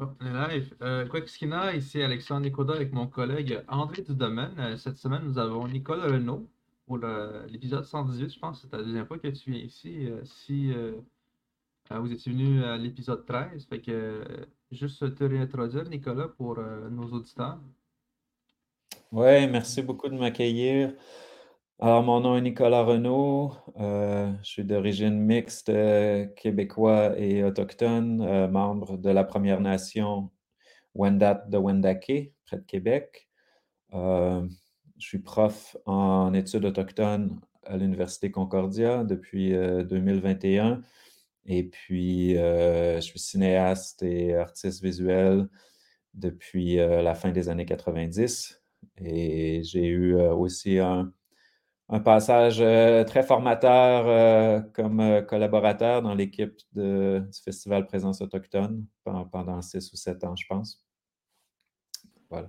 Bon, on est live. Euh, Quackskina, ici Alexandre Nicoda avec mon collègue André Dudomaine. Euh, cette semaine, nous avons Nicole Renaud pour l'épisode 118. Je pense que c'est la deuxième fois que tu viens ici. Euh, si euh, vous étiez venu à l'épisode 13, fait que juste te réintroduire, Nicolas, pour nos auditeurs. Oui, merci beaucoup de m'accueillir. Alors, mon nom est Nicolas Renaud. euh, je suis d'origine mixte, euh, québécois et autochtone, euh, membre de la Première Nation Wendat de Wendake, près de Québec. Je suis prof en études autochtones à l'Université Concordia depuis euh, 2021. Et puis, je suis cinéaste et artiste visuel depuis la fin des années 90. Et j'ai eu aussi un, un passage euh, très formateur euh, comme euh, collaborateur dans l'équipe du Festival Présence autochtone pendant, pendant six ou sept ans, je pense. Voilà.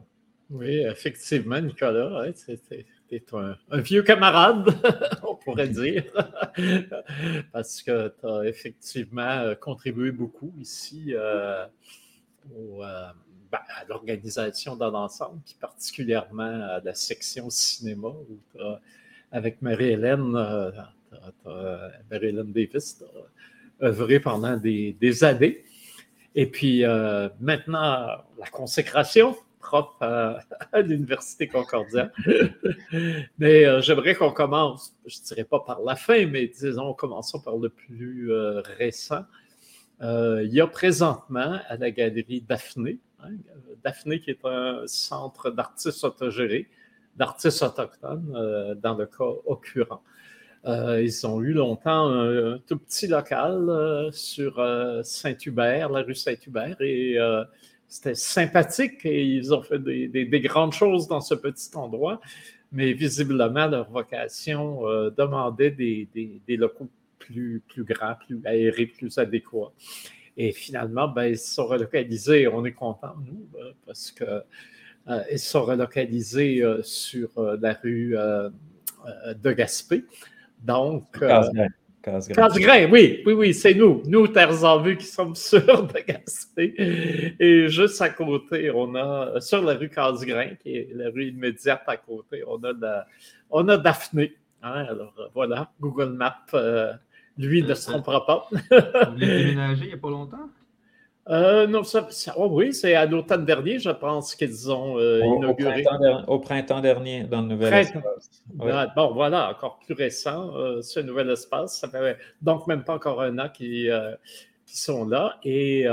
Oui, effectivement, Nicolas, hein, t'es un, un vieux camarade, on pourrait dire, parce que tu as effectivement contribué beaucoup ici euh, au, euh, ben, à l'organisation dans l'ensemble, puis particulièrement à la section cinéma, où t'as- avec Marie-Hélène, euh, t'as- Marie-Hélène Davis, as œuvré pendant des, années. Et puis euh, maintenant, la consécration, prof à, l'Université Concordia. mais euh, j'aimerais qu'on commence, je ne dirais pas par la fin, mais disons, commençons par le plus euh, récent. Euh, il y a présentement à la galerie Daphné, hein, Daphné qui est un centre d'artistes autogérés, d'artistes autochtones euh, dans le cas occurrent. Euh, ils ont eu longtemps un, tout petit local euh, sur euh, Saint-Hubert, la rue Saint-Hubert, et c'était sympathique et ils ont fait des, des- des grandes choses dans ce petit endroit, mais visiblement leur vocation demandait des, locaux plus, grands, plus aérés, plus adéquats. Et finalement, ben, ils se sont relocalisés. On est contents, nous, parce que ils se sont relocalisés euh, sur euh, la rue euh, euh, de Gaspé. Donc, euh, Casgrain. Oui, oui, oui, c'est nous, nous, Terres en vue, qui sommes sur de Gaspé. Et juste à côté, on a, sur la rue Casgrain, qui est la rue immédiate à côté, on a, la- on a Daphné. Hein, alors euh, voilà, Google Maps, euh, lui, ne se trompera pas. Vous voulez déménager il n'y a pas longtemps? Euh, non, ça, ça- oh oui, c'est à l'automne dernier, je pense qu'ils ont euh, Au, au inauguré. printemps au printemps dernier, dans le nouvel Printemps. espace. Bon, voilà, encore plus récent, euh, ce nouvel espace. Ça fait donc même pas encore un an qu'ils qu'ils sont là. Et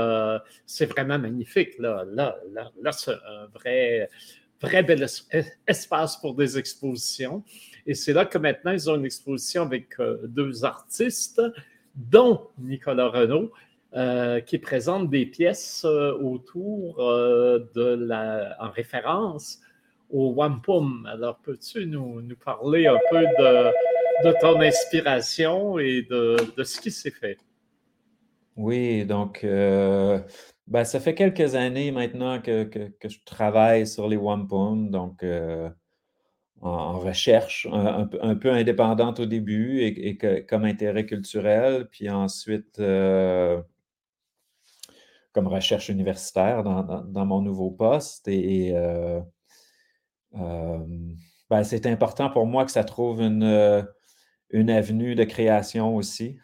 c'est vraiment magnifique. Là, là, là, là c'est un vrai, vrai bel es- espace pour des expositions. Et c'est là que maintenant, ils ont une exposition avec deux artistes, dont Nicolas Renaud, euh, qui présente des pièces euh, autour euh, de la, en référence au Wampum. Alors, peux-tu nous, parler un peu de, ton inspiration et de, ce qui s'est fait? Oui, donc, euh, ben, ça fait quelques années maintenant que, je travaille sur les wampum, donc en, recherche, un, peu- indépendante au début et, comme intérêt culturel, puis ensuite comme recherche universitaire dans, mon nouveau poste. Et, euh, euh, ben, c'est important pour moi que ça trouve une, euh, une avenue de création aussi.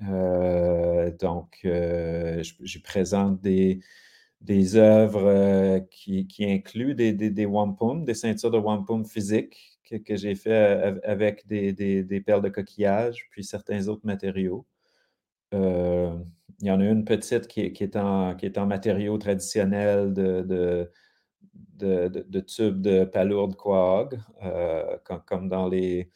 Donc, je, présente des, des œuvres qui, qui incluent des, des, des wampum, des ceintures de wampum physiques que, que j'ai fait avec des, des perles de coquillage, puis certains autres matériaux. Il y en a une petite qui, est- en, qui est en matériaux traditionnels de, de, de, tubes de palourde quahog, euh, com- comme dans les,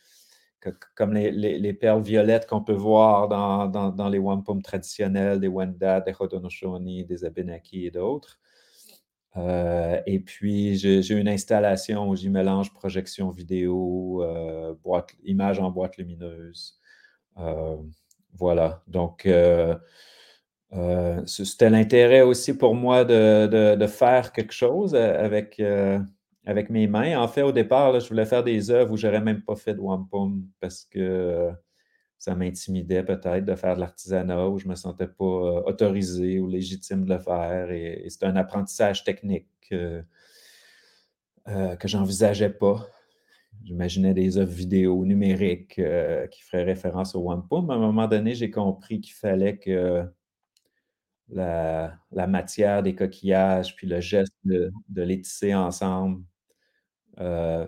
comme les, les- les perles violettes qu'on peut voir dans, dans- les wampum traditionnels, des Wendat, des Haudenosaunee, des Abenaki et d'autres. Euh, et puis, j'ai une installation où j'y mélange projection vidéo, euh, boîte, images en boîte lumineuse. Euh, voilà. Donc, euh, euh, c'était l'intérêt aussi pour moi de, faire quelque chose euh, avec, euh, avec mes mains. En fait, au départ, je voulais faire des œuvres où j'aurais même pas fait de wampum parce que ça m'intimidait peut-être de faire de l'artisanat ou je ne me sentais pas autorisé ou légitime de le faire. Et, c'est un apprentissage technique que je n'envisageais pas. J'imaginais des œuvres vidéo numériques qui feraient référence au wampum. À un moment donné, j'ai compris qu'il fallait que la, matière des coquillages, puis le geste de, les tisser ensemble euh,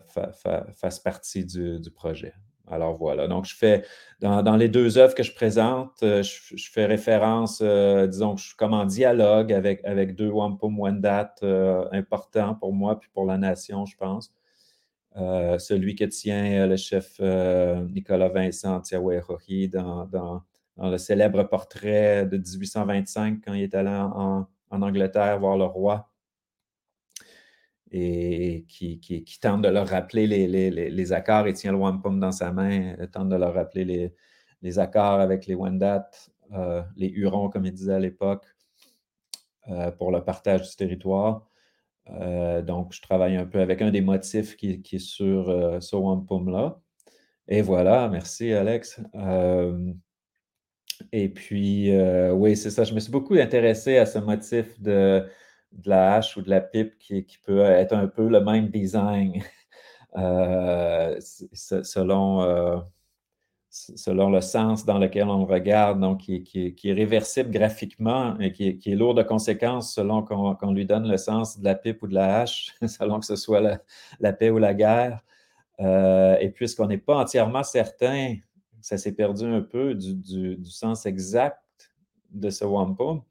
fasse partie du, projet. Alors voilà, donc je fais, dans, les deux œuvres que je présente, euh, je, fais référence, euh, disons que je suis comme en dialogue avec, avec deux Wampum Wendat importants pour moi puis pour la nation, je pense. celui que tient le chef Nicolas Vincent Tiawerohi dans, dans dans le célèbre portrait de 1825 quand il est allé en, Angleterre voir le roi et qui, tente de leur rappeler les, accords et tient le wampum dans sa main, tente de leur rappeler les, accords avec les Wendat, euh, les Hurons, comme il disait à l'époque, euh, pour le partage du territoire. Euh, donc, je travaille un peu avec un des motifs qui, est sur ce wampum-là. Et voilà, merci Alex. Et puis, euh, oui, c'est ça. Je me suis beaucoup intéressé à ce motif de, la hache ou de la pipe qui, peut être un peu le même design euh, selon, euh, selon le sens dans lequel on regarde, donc qui, est réversible graphiquement et qui, est lourd de conséquences selon qu'on lui donne le sens de la pipe ou de la hache, selon que ce soit la paix ou la guerre. et puisqu'on n'est pas entièrement certain ça s'est perdu un peu du, sens exact de ce wampum.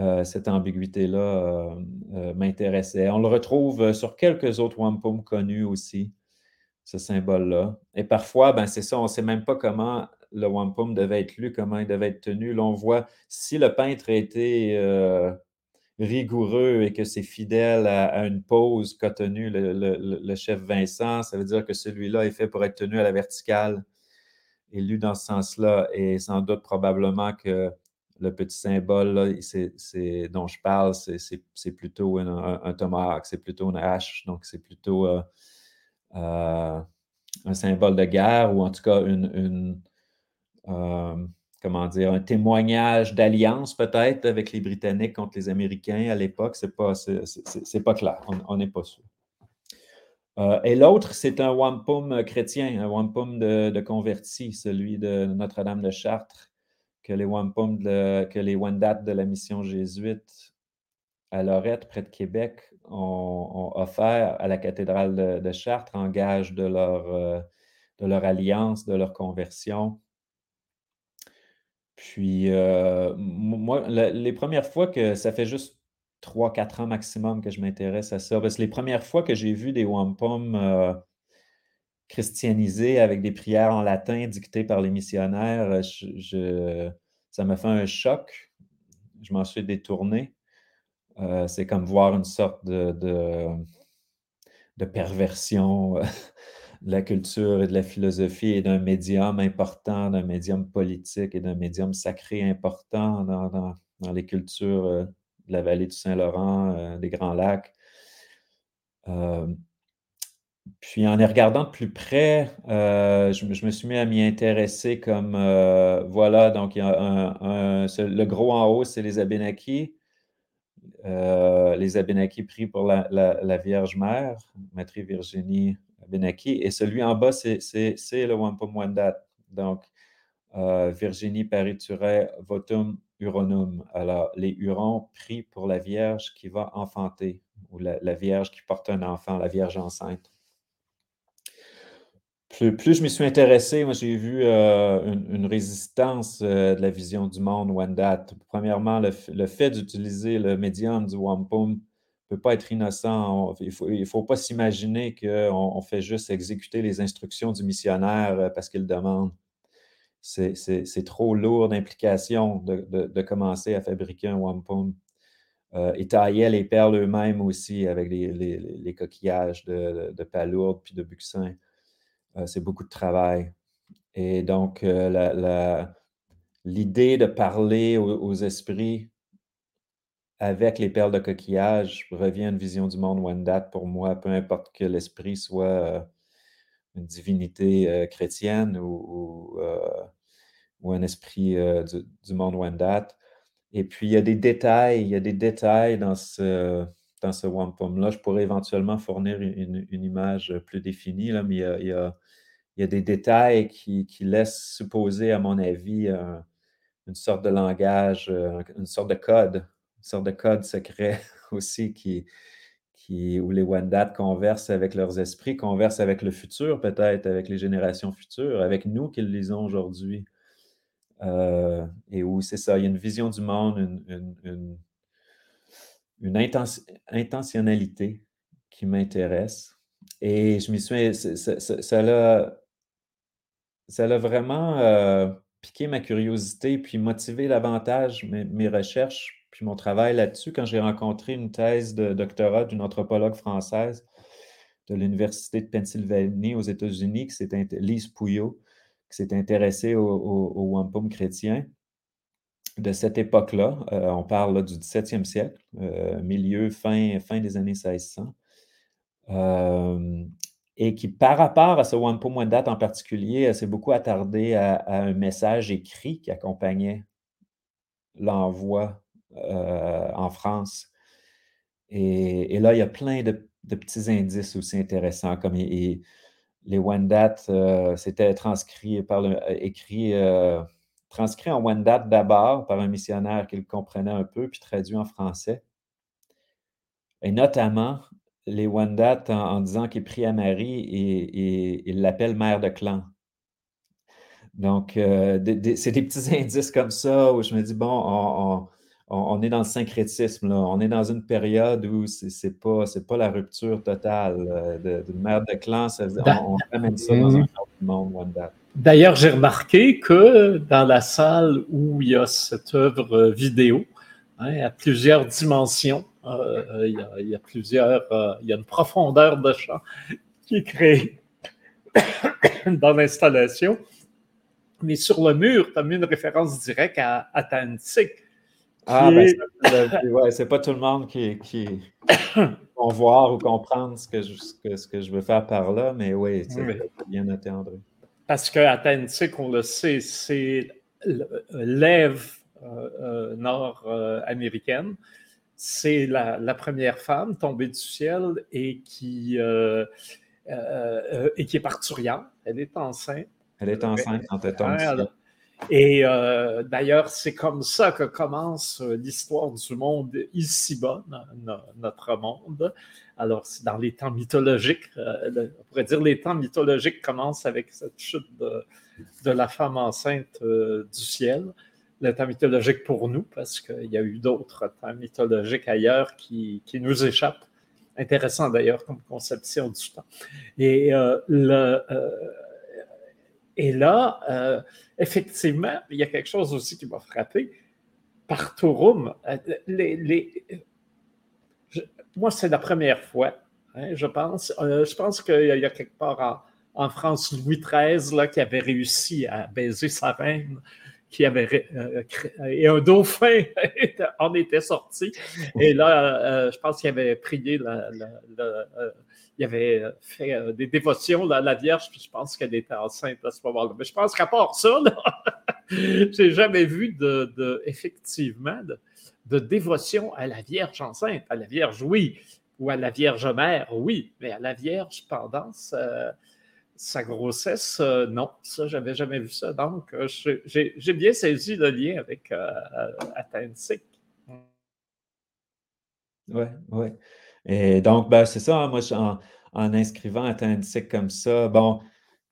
Euh, cette ambiguïté-là euh, euh, m'intéressait. On le retrouve sur quelques autres wampums connus aussi, ce symbole-là. Et parfois, ben, c'est ça, on ne sait même pas comment le wampum devait être lu, comment il devait être tenu. Là, on voit si le peintre a été rigoureux et que c'est fidèle à, une pose qu'a tenue le, chef Vincent, ça veut dire que celui-là est fait pour être tenu à la verticale est lu dans ce sens-là. Et sans doute probablement que le petit symbole là, dont je parle, c'est plutôt un, un, tomahawk, c'est plutôt une hache, donc c'est plutôt euh, euh, un symbole de guerre ou en tout cas une, euh, comment dire, un témoignage d'alliance peut-être avec les Britanniques contre les Américains à l'époque. C'est pas, pas clair, on n'est pas sûr. Euh, et l'autre, c'est un wampum chrétien, un wampum de, de converti, celui de Notre-Dame de Chartres, que les wampum, que les Wendat de la mission jésuite à Lorette, près de Québec, ont, offert à la cathédrale de, Chartres en gage de leur, euh, de leur alliance, de leur conversion. Puis, euh, moi, les premières fois que ça fait juste 3-4 ans maximum que je m'intéresse à ça. Parce que les premières fois que j'ai vu des wampum euh, christianisés avec des prières en latin dictées par les missionnaires, euh, ça m'a fait un choc. Je m'en suis détourné. Euh, c'est comme voir une sorte de, de, perversion de la culture et de la philosophie et d'un médium important, d'un médium politique et d'un médium sacré important dans, dans les cultures de la vallée du Saint-Laurent, euh, des Grands Lacs. Euh, puis en les regardant de plus près, euh, je, me suis mis à m'y intéresser comme, voilà, donc le gros en haut, c'est les Abénakis. les Abénakis pris pour la, Vierge Mère, Maître Virginie Abénaki. Et celui en bas, c'est le Wampum Wendat. Donc, Virginie Parituret Votum Huronum. Alors, les Hurons prient pour la Vierge qui va enfanter, ou la, Vierge qui porte un enfant, la Vierge enceinte. Plus, je me suis intéressé, moi j'ai vu euh, une, résistance euh, de la vision du monde Wendat. Premièrement, le, fait d'utiliser le médium du wampum ne peut pas être innocent. il ne faut, pas s'imaginer qu'on fait juste exécuter les instructions du missionnaire euh, parce qu'il demande c'est trop lourd d'implications de, commencer à fabriquer un wampum. Euh, ils taillaient les perles eux-mêmes aussi avec les, coquillages de, de, palourde puis de buxin. Euh, c'est beaucoup de travail. Et donc, euh, l'idée de parler aux, esprits avec les perles de coquillage revient à une vision du monde Wendat pour moi, peu importe que l'esprit soit une divinité chrétienne ou, ou un esprit du, monde Wendat. Et puis, il y a des détails, il y a des détails dans ce, dans ce wampum-là. Je pourrais éventuellement fournir une, image plus définie, là, mais il y, a, des détails qui, laissent supposer, à mon avis, une sorte de langage, une sorte de code, une sorte de code secret aussi qui, où les Wendat conversent avec leurs esprits, conversent avec le futur peut-être, avec les générations futures, avec nous qu'ils lisons aujourd'hui. Euh, et où c'est ça, il y a une vision du monde, une, intentionnalité qui m'intéresse. Et je me suis, ça l'a ça, l'a vraiment euh, piqué ma curiosité, puis motivé davantage mes, recherches, puis mon travail là-dessus quand j'ai rencontré une thèse de doctorat d'une anthropologue française de l'Université de Pennsylvanie aux États-Unis, qui s'est Lise Pouillot, qui s'est intéressée au, wampum chrétien de cette époque-là. Euh, on parle du 17e siècle, euh, milieu, fin, fin des années 1600. Euh, et qui, par rapport à ce wampum wendat en particulier, s'est beaucoup attardé à, un message écrit qui accompagnait l'envoi en France. Et, là, il y a plein de, petits indices aussi intéressants, comme les Wendat, euh, c'était transcrit par euh, écrit, euh, transcrit en Wendat d'abord par un missionnaire qui le comprenait un peu, puis traduit en français. Et notamment, les Wendat, en, disant qu'il prie à Marie, et, il l'appelle mère de clan. Donc, c'est des petits indices comme ça où je me dis, bon, on on, est dans le syncrétisme, on est dans une période où ce n'est pas, pas la rupture totale euh, d'une mère de clan, on, ramène ça dans un autre monde, D'ailleurs, j'ai remarqué que dans la salle où il y a cette œuvre vidéo, hein, à plusieurs dimensions, euh, il, y a, plusieurs, euh, il y a une profondeur de champ qui est créée dans l'installation. Mais sur le mur, tu as mis une référence directe à Atlantique ah, ben, c'est pas tout le monde qui, qui vont voir ou comprendre ce que, je, ce que, je veux faire par là, mais oui, c'est bien noté, André. Parce qu'à on le sait, c'est l'Ève euh, euh, nord-américaine. c'est la, première femme tombée du ciel et qui, euh, et qui est parturiente. Elle est enceinte. Elle est enceinte quand elle tombe du ciel. Et euh, d'ailleurs, c'est comme ça que commence euh, l'histoire du monde ici-bas, notre monde. Alors, c'est dans les temps mythologiques. Euh, on pourrait dire les temps mythologiques commencent avec cette chute de, la femme enceinte du ciel. Le temps mythologique pour nous, parce qu'il y a eu d'autres temps mythologiques ailleurs qui, qui nous échappent. Intéressant d'ailleurs comme conception du temps. Et le et là, euh, effectivement, il y a quelque chose aussi qui m'a frappé. Par Tourum, euh, les, moi, c'est la première fois, hein, je pense. Euh, je pense qu'il y a quelque part en, France Louis XIII là, qui avait réussi à baiser sa reine qui avait et un dauphin en était sorti. Et là, je pense qu'il avait prié la, il avait euh, fait euh, des dévotions à la Vierge, puis je pense qu'elle était enceinte à ce moment-là. Mais je pense qu'à part ça, je n'ai jamais vu de, effectivement de, dévotion à la Vierge enceinte. À la Vierge, oui, ou à la Vierge mère, oui, mais à la Vierge pendant sa, grossesse, euh, non, ça, j'avais jamais vu ça. Donc, j'ai bien saisi le lien avec euh, Oui, oui. Et donc, ben, c'est ça, hein, moi, en, inscrivant un Atlantique comme ça, bon,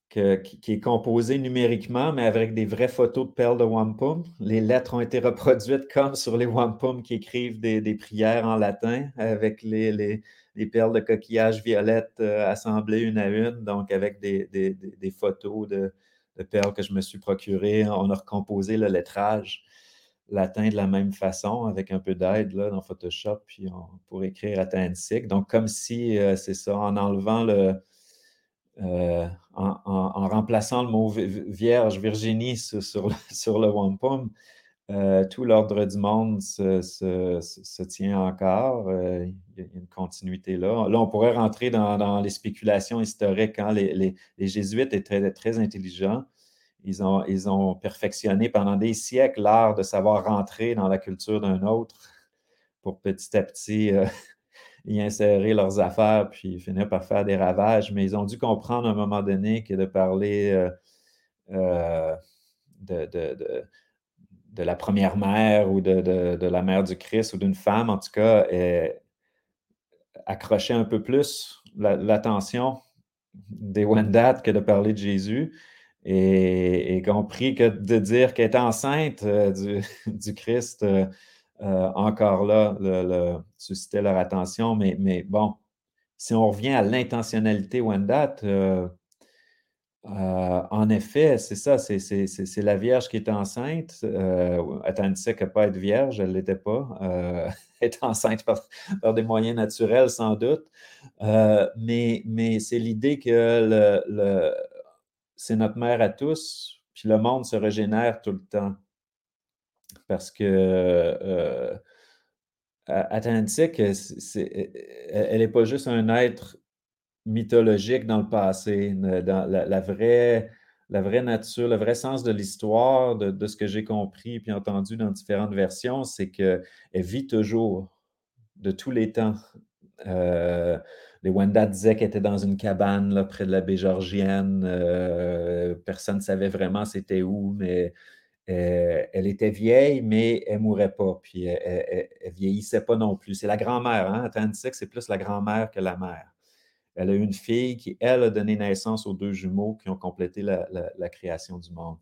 qui, est composé numériquement, mais avec des vraies photos de perles de wampum. Les lettres ont été reproduites comme sur les wampum qui écrivent des, prières en latin, avec les, perles de coquillage violettes euh, assemblées une à une, donc avec des, photos de, de, perles que je me suis procurées. On a recomposé le lettrage latin de la même façon, avec un peu d'aide dans Photoshop, puis on, pour écrire Atlantique. Donc, comme si, euh, c'est ça, en enlevant le. Euh, en, remplaçant le mot vierge, Virginie sur, le, sur le wampum, euh, tout l'ordre du monde se, tient encore. il y a une continuité là. Là, on pourrait rentrer dans, les spéculations historiques. Hein. Les, jésuites étaient très intelligents ils ont, ils ont perfectionné pendant des siècles l'art de savoir rentrer dans la culture d'un autre pour petit à petit euh, y insérer leurs affaires puis finir par faire des ravages. Mais ils ont dû comprendre à un moment donné que de parler euh, euh, de, de, de, la première mère ou de, la mère du Christ ou d'une femme, en tout cas, accrocher un peu plus l'attention des Wendat que de parler de Jésus. Et, compris que de dire qu'elle est enceinte du, du, Christ, euh, encore là, suscitait leur attention. Mais, bon, si on revient à l'intentionnalité Wendat, euh, euh, en effet, c'est ça, c'est la Vierge qui est enceinte. Euh, Atlantique n'a pas être vierge, elle ne l'était pas. elle est enceinte par, des moyens naturels, sans doute. mais mais c'est l'idée que le, c'est notre mère à tous, puis le monde se régénère tout le temps parce que euh, Atlantique, elle n'est pas juste un être mythologique dans le passé, dans la, vraie, la vraie nature, le vrai sens de l'histoire, de, ce que j'ai compris puis entendu dans différentes versions, c'est qu'elle vit toujours, de tous les temps. Euh, les Wenda disaient qu'elle était dans une cabane là, près de la baie Georgienne. Euh, personne ne savait vraiment c'était où, mais euh, elle était vieille, mais elle ne mourait pas, puis elle ne vieillissait pas non plus. C'est la grand-mère, hein? c'est plus la grand-mère que la mère. Elle a eu une fille qui, elle, a donné naissance aux deux jumeaux qui ont complété la, création du monde.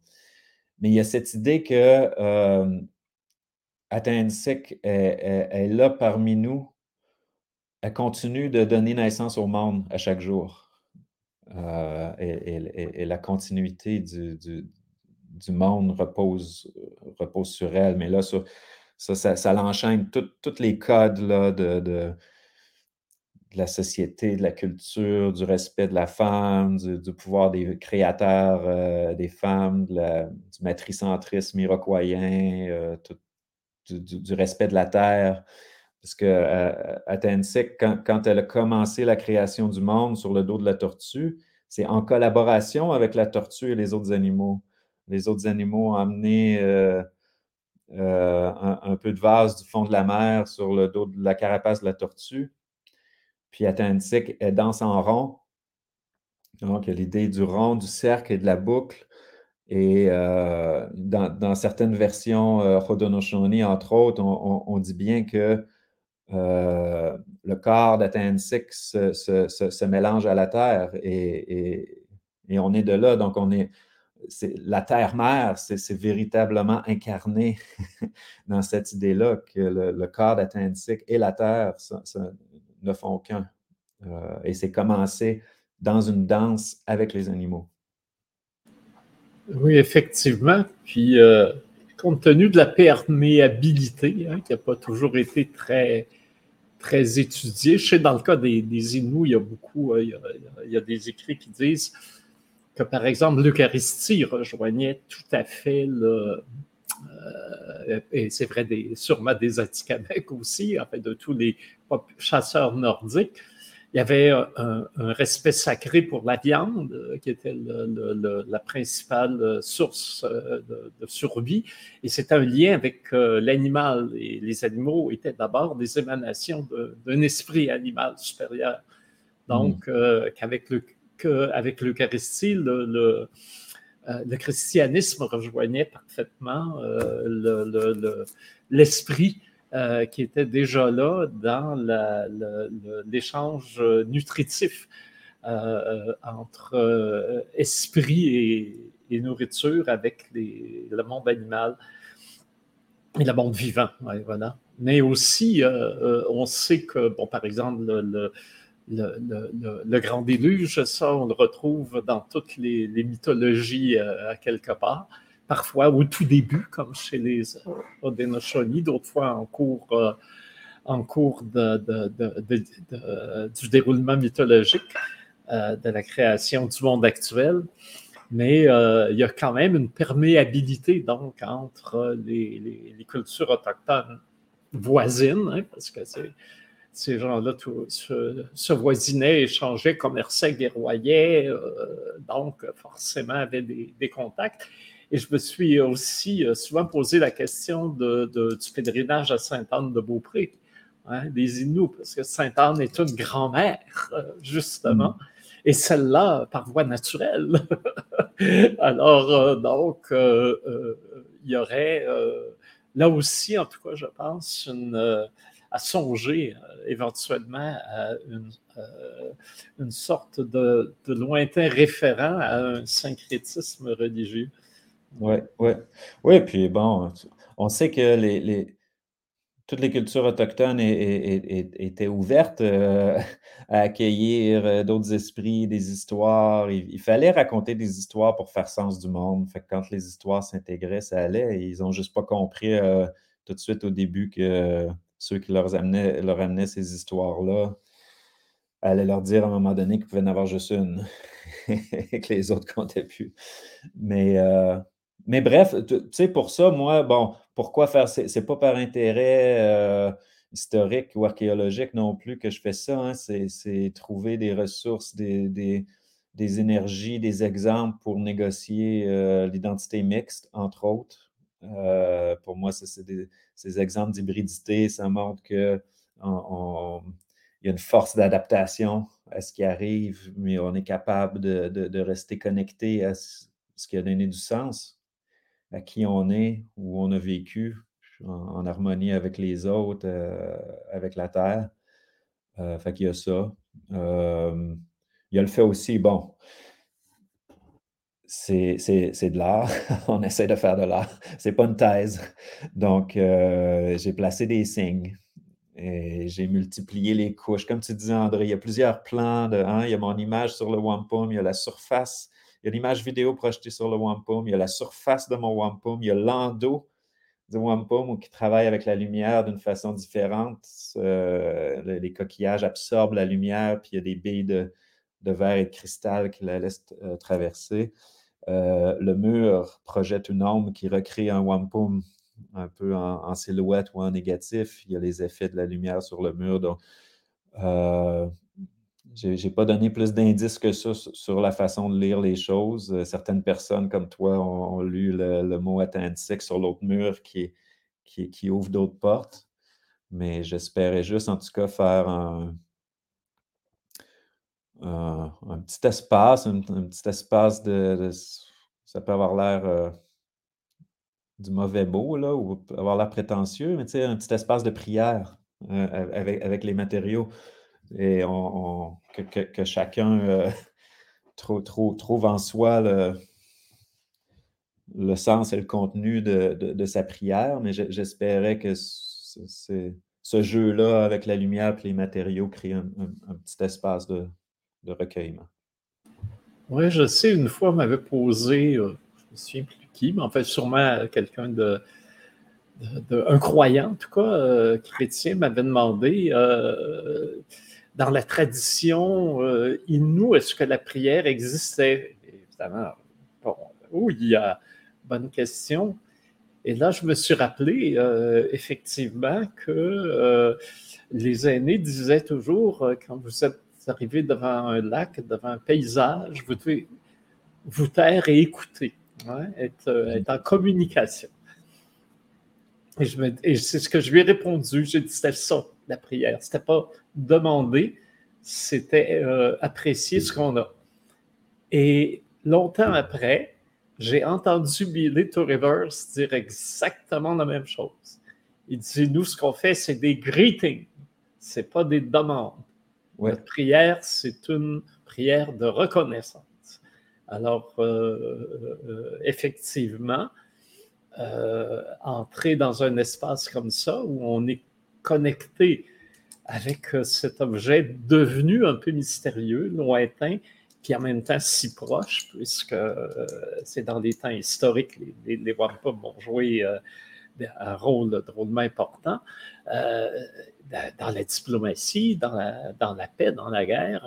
Mais il y a cette idée que euh, est, là parmi nous. Elle continue de donner naissance au monde à chaque jour. Euh, et, la continuité du, monde repose, repose sur elle. Mais là, ça, l'enchaîne tous les codes là, de, de, la société, de la culture, du respect de la femme, du, pouvoir des créateurs euh, des femmes, du matricentrisme iroquoien, euh, du, respect de la terre. Parce que euh, quand, elle a commencé la création du monde sur le dos de la tortue, c'est en collaboration avec la tortue et les autres animaux les autres animaux ont amené euh, euh, un, peu de vase du fond de la mer sur le dos de la carapace de la tortue. Puis Atlantique, elle danse en rond. Donc, l'idée du rond, du cercle et de la boucle. Et dans, certaines versions euh, entre autres, on, dit bien que le corps d'Atlantique se, se, mélange à la terre et, on est de là. Donc, on est, la terre-mère, c'est véritablement incarné dans cette idée-là que le, corps d'Atlantique et la terre ne font qu'un. Euh, et c'est commencé dans une danse avec les animaux. Oui, effectivement. Puis, euh, compte tenu de la perméabilité, hein, qui n'a pas toujours été très, très étudiée, je sais dans le cas des, des Inuits, il y a beaucoup, euh, il y a des écrits qui disent que, par exemple, l'Eucharistie rejoignait tout à fait le, euh, et c'est vrai des, sûrement des Atikamekw aussi, en fait, de tous les chasseurs nordiques. Il y avait un, respect sacré pour la viande, qui était la principale source euh, de, survie, et c'était un lien avec euh, l'animal. Et les animaux étaient d'abord des émanations d'un esprit animal supérieur. Donc, mmh. qu'avec le qu'avec l'Eucharistie, le, euh, le, christianisme rejoignait parfaitement euh, l'esprit euh, qui était déjà là dans l'échange nutritif entre esprit et, nourriture avec le monde animal et le monde vivant. voilà. Mais aussi, on sait que, bon, par exemple, le, grand déluge, ça, on le retrouve dans toutes les, mythologies euh, à quelque part. Parfois au tout début, comme chez les Haudenosaunee, d'autres fois en cours, euh, en cours du déroulement mythologique euh, de la création du monde actuel. Mais il y a quand même une perméabilité donc entre les, cultures autochtones voisines, hein, parce que ces gens-là se, se, voisinaient, échangeaient, commerçaient, guerroyaient, donc forcément avaient des, contacts. Et je me suis aussi souvent posé la question de, du pèlerinage à Sainte-Anne-de-Beaupré, hein, des Inuits, parce que Sainte-Anne est une grand-mère, justement. Mm et celle-là par voie naturelle. Alors, euh, donc, euh, euh, il y aurait là aussi, en tout cas, je pense, à songer éventuellement à une, sorte de, lointain référent à un syncrétisme religieux. Oui, oui. Oui, puis bon, on sait que les toutes les cultures autochtones étaient ouvertes euh, à accueillir euh, d'autres esprits, des histoires. Il, fallait raconter des histoires pour faire sens du monde. Fait que quand les histoires s'intégraient, ça allait. ils n'ont juste pas compris euh, tout de suite au début que ceux qui leur amenaient, leur amenaient ces histoires-là allaient leur dire à un moment donné qu'ils pouvaient en avoir juste une et que les autres comptaient plus. Mais mais bref, tu sais, pour ça, moi, bon, pourquoi faire, c'est pas par intérêt euh, historique ou archéologique non plus que je fais ça, hein, c'est trouver des ressources, des, des, énergies, des exemples pour négocier euh, l'identité mixte, entre autres. Euh, pour moi, c'est ces exemples d'hybridité, ça montre qu'il y a une force d'adaptation à ce qui arrive, mais on est capable de, de rester connecté à ce qui a donné du sens à qui on est, où on a vécu, en, harmonie avec les autres, euh, avec la Terre. Euh, fait qu'il y a ça. Euh, il y a le fait aussi, bon, c'est de l'art. on essaie de faire de l'art. C'est pas une thèse. Donc, j'ai placé des signes. Et j'ai multiplié les couches. Comme tu disais, André, il y a plusieurs plans. De, hein, il y a mon image sur le wampum, il y a la surface il y a l'image vidéo projetée sur le wampum, il y a la surface de mon wampum, il y a l'endos du wampum qui travaille avec la lumière d'une façon différente. Euh, les coquillages absorbent la lumière, puis il y a des billes de, verre et de cristal qui la laissent euh, traverser. Euh, le mur projette une ombre qui recrée un wampum un peu en, silhouette ou en négatif. Il y a les effets de la lumière sur le mur. Donc, je n'ai pas donné plus d'indices que ça sur la façon de lire les choses. Euh, certaines personnes comme toi ont, lu le, mot atlantique sur l'autre mur qui, qui, ouvre d'autres portes. Mais j'espérais juste, en tout cas, faire un, petit espace, un, petit espace de, Ça peut avoir l'air euh, du mauvais beau, là, ou avoir l'air prétentieux, mais tu sais, un petit espace de prière euh, avec, avec les matériaux et que, chacun euh, trouve, en soi le, sens et le contenu de, sa prière, mais j'espérais que ce jeu-là avec la lumière et les matériaux crée un, petit espace de, recueillement. Oui, je sais, une fois, on m'avait posé, euh, je ne me souviens plus qui, mais en fait, sûrement quelqu'un de, un croyant, en tout cas, euh, chrétien, m'avait demandé dans la tradition euh, est-ce que la prière existait? Évidemment, bon, oui, il y a bonne question. Et là, je me suis rappelé euh, effectivement que euh, les aînés disaient toujours, quand vous êtes arrivé devant un lac, devant un paysage, vous devez vous taire et écouter, hein, être, en communication. Et, et c'est ce que je lui ai répondu. J'ai dit, c'était ça, la prière. C'était pas demander, c'était euh, apprécier ce qu'on a. Et longtemps après, j'ai entendu Billy to Rivers dire exactement la même chose. Il dit Nous, ce qu'on fait, c'est des greetings, ce n'est pas des demandes. Notre prière, c'est une prière de reconnaissance. Alors, euh, euh, effectivement, entrer dans un espace comme ça où on est connecté avec euh, cet objet devenu un peu mystérieux, lointain, puis en même temps si proche, puisque euh, c'est dans des temps historiques, les, les, Wampum ont joué euh, un rôle drôlement important dans la diplomatie, dans la, paix, dans la guerre,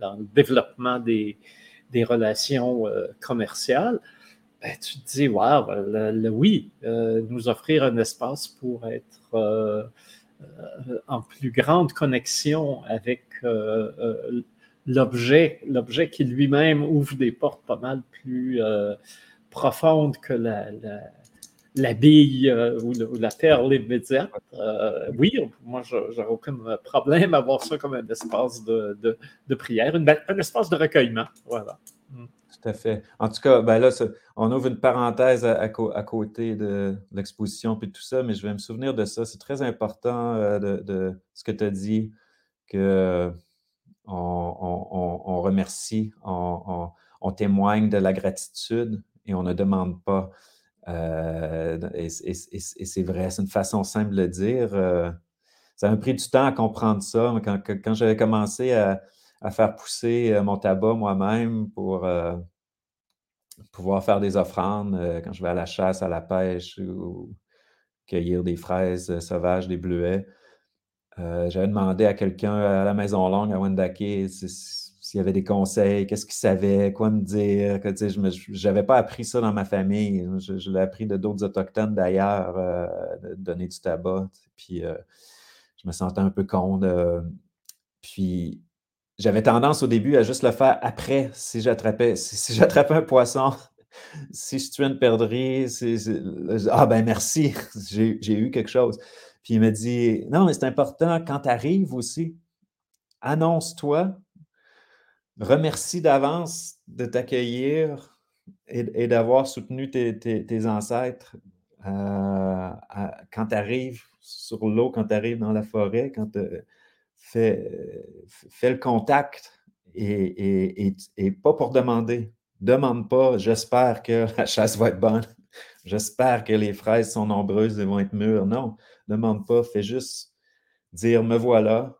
dans, le développement des, relations commerciales. Ben, tu te dis, wow, oui, nous offrir un espace pour être en plus grande connexion avec l'objet, l'objet qui lui-même ouvre des portes pas mal plus profondes que la, bille ou, la perle immédiate. oui, moi, n'aurais aucun problème à voir ça comme un espace de, de, prière, un espace de recueillement. Voilà. Tout à fait. En tout cas, ben là, on ouvre une parenthèse à, côté de, l'exposition puis tout ça, mais je vais me souvenir de ça. C'est très important euh, de, ce que tu as dit, que on, remercie, on, témoigne de la gratitude et on ne demande pas. Euh, et, c'est vrai, c'est une façon simple de dire. Euh, ça m'a pris du temps à comprendre ça. Quand, quand j'avais commencé à, faire pousser euh, mon tabac moi-même pour euh, pouvoir faire des offrandes euh, quand je vais à la chasse, à la pêche ou cueillir des fraises sauvages, des bleuets. J'avais demandé à quelqu'un à la Maison Longue, à Wendake, s'il y avait des conseils, qu'est-ce qu'il savait, quoi me dire. je n'avais pas appris ça dans ma famille. Je, l'ai appris de d'autres autochtones d'ailleurs, de donner du tabac. Puis je me sentais un peu con. puis j'avais tendance au début à juste le faire après, si j'attrapais, si, j'attrapais un poisson, si je tuais une perdrix, ah ben merci, j'ai eu quelque chose. Puis il me dit, non, mais c'est important quand tu arrives aussi, annonce-toi, remercie d'avance de t'accueillir et, d'avoir soutenu tes, ancêtres euh, quand tu arrives sur l'eau, quand tu arrives dans la forêt, quand tu fais, le contact et, pas pour demander. Demande pas, j'espère que la chasse va être bonne. J'espère que les fraises sont nombreuses et vont être mûres. Non, demande pas, fais juste dire me voilà,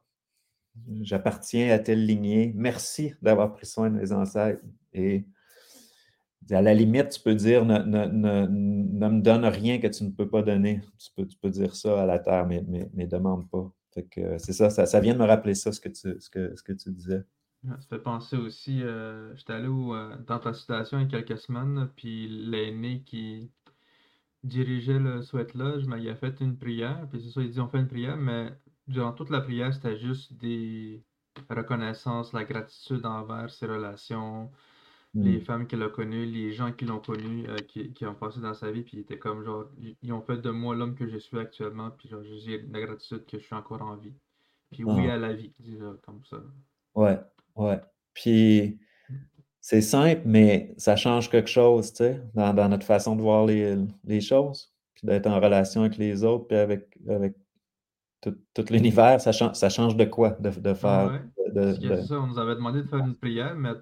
j'appartiens à telle lignée. Merci d'avoir pris soin de mes ancêtres. Et à la limite, tu peux dire ne, me donne rien que tu ne peux pas donner. Tu peux, dire ça à la terre, mais, mais demande pas c'est ça, ça, vient de me rappeler ça, ce que tu, que, que disais. Ça fait penser aussi, euh, j'étais allé euh, dans ta situation il y a quelques semaines, puis l'aîné qui dirigeait le souhait lodge, il a fait une prière, puis c'est ça, il dit on fait une prière, mais durant toute la prière, c'était juste des reconnaissances, la gratitude envers ses relations, les mm. femmes qu'il a connues, les gens qui l'ont connu, euh, qui, qui, ont passé dans sa vie, puis ils étaient comme genre, ils ont fait de moi l'homme que je suis actuellement, puis genre, j'ai la gratitude que je suis encore en vie. Puis oui ah. à la vie, comme ça. Ouais, ouais. Puis c'est simple, mais ça change quelque chose, tu sais, dans, dans, notre façon de voir les, les choses, puis d'être en relation avec les autres, puis avec, avec tout, tout l'univers, ça, change, ça change de quoi de, de faire. de, ça, on nous avait demandé de faire une prière, mais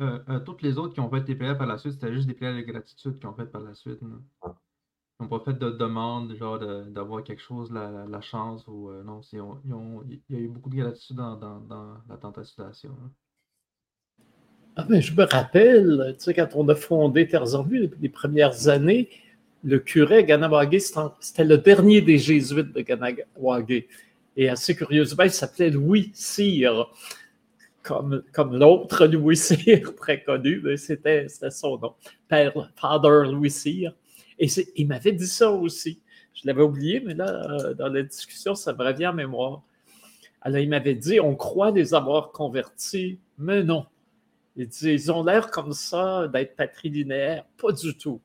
euh, euh, toutes les autres qui ont fait des prières par la suite, c'était juste des prières de gratitude qui ont fait par la suite. Ils n'ont pas fait de demande, genre d'avoir quelque chose, la, la, chance ou euh, non. Ils ont, il y a eu beaucoup de gratitude dans, dans, dans la tentation. Ah, mais je me rappelle, tu sais, quand on a fondé Terres en Vue, les, premières années, le curé Ganawagé, c'était le dernier des jésuites de Ganawagé. Et assez curieusement, il s'appelait Louis Cyr comme, l'autre Louis Cyr, très connu, c'était son nom, Père, Father Louis Cyr. Et il m'avait dit ça aussi. Je l'avais oublié, mais là, euh, dans la discussion, ça me revient en mémoire. Alors, il m'avait dit on croit les avoir convertis, mais non. Il dit ils ont l'air comme ça d'être patrilinéaires. Pas du tout.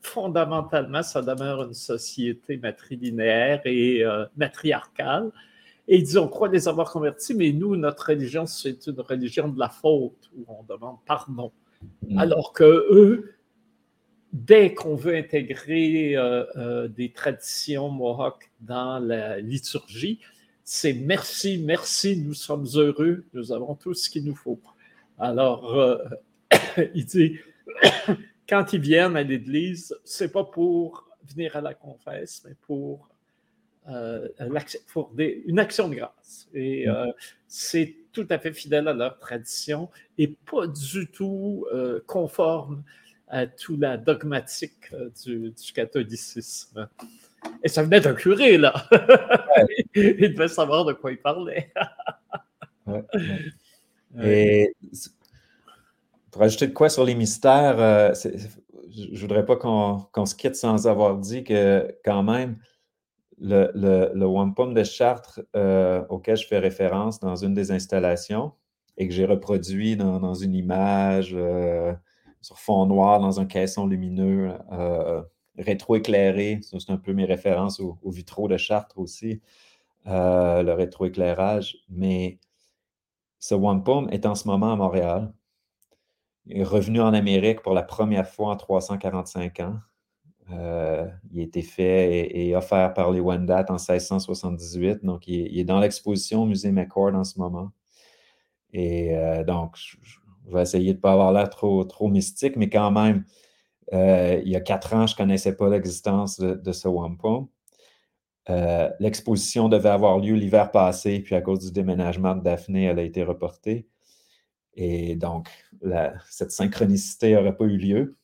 Fondamentalement, ça demeure une société matrilinéaire et euh, matriarcale. Et il dit, on croit les avoir convertis, mais nous, notre religion, c'est une religion de la faute, où on demande pardon. Mm. Alors que eux, dès qu'on veut intégrer euh, euh, des traditions mohawks dans la liturgie, c'est merci, merci, nous sommes heureux, nous avons tout ce qu'il nous faut. Alors, euh, il dit, quand ils viennent à l'église, c'est pas pour venir à la confesse, mais pour euh, pour une action de grâce. Et mm. euh, c'est tout à fait fidèle à leur tradition et pas du tout euh, conforme à tout la dogmatique du, catholicisme. Et ça venait d'un curé, là. il devait savoir de quoi il parlait. Et pour ajouter de quoi sur les mystères, je ne voudrais pas qu'on se quitte sans avoir dit que quand même, le, le, wampum de Chartres auquel je fais référence dans une des installations et que j'ai reproduit dans, une image sur fond noir dans un caisson lumineux rétroéclairé. C'est un peu mes références aux, vitraux de Chartres aussi, le rétroéclairage. Mais ce wampum est en ce moment à Montréal. Il est revenu en Amérique pour la première fois en 345 ans. Euh, il a été fait et, offert par les Wendat en 1678. Donc, il, est dans l'exposition au musée McCord en ce moment. Et euh, donc, je, vais essayer de ne pas avoir l'air trop, trop mystique, mais quand même, euh, il y a quatre ans, je ne connaissais pas l'existence de, ce wampum. L'exposition devait avoir lieu l'hiver passé, puis à cause du déménagement de Daphné, elle a été reportée. Et donc, cette synchronicité n'aurait pas eu lieu.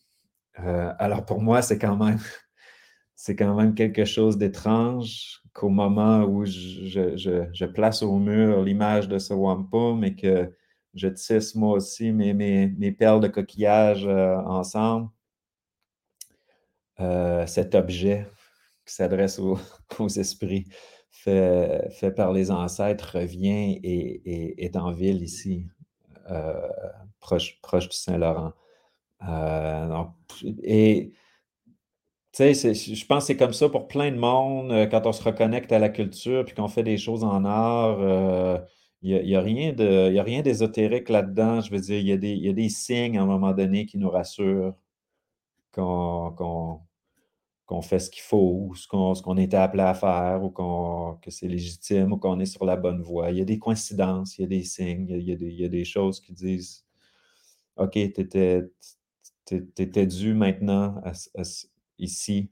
Euh, alors pour moi, c'est quand même c'est quand même quelque chose d'étrange qu'au moment où je, place au mur l'image de ce wampum et que je tisse moi aussi mes, mes, perles de coquillage euh, ensemble, euh, cet objet qui s'adresse aux, esprits fait, fait, par les ancêtres revient et, est en ville ici, proche, proche du Saint-Laurent. Euh, et je pense que c'est comme ça pour plein de monde, euh, quand on se reconnecte à la culture puis qu'on fait des choses en art. Euh, il n'y a, rien de, a rien d'ésotérique là-dedans. Je veux dire, il y, a des, y a des signes à un moment donné qui nous rassurent qu'on fait ce qu'il faut, ou ce qu'on était appelé à faire, ou que c'est légitime, ou qu'on est sur la bonne voie. Il y a des coïncidences, il y a des signes, il y a, y a des choses qui disent OK, tu étais, tu étais dû maintenant ici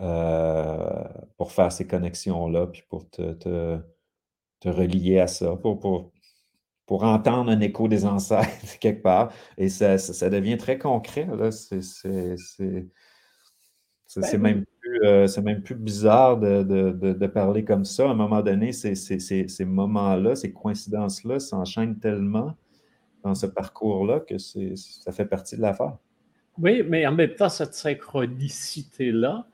euh, pour faire ces connexions-là, puis pour te, te, relier à ça, pour, pour, pour, entendre un écho des ancêtres quelque part. Et ça, ça, devient très concret. C'est même, plus, euh, même plus bizarre de, de, de, parler comme ça. À un moment donné, ces, ces moments-là, ces coïncidences-là s'enchaînent tellement dans ce parcours-là que ça fait partie de l'affaire. Oui, mais en même temps, cette synchronicité-là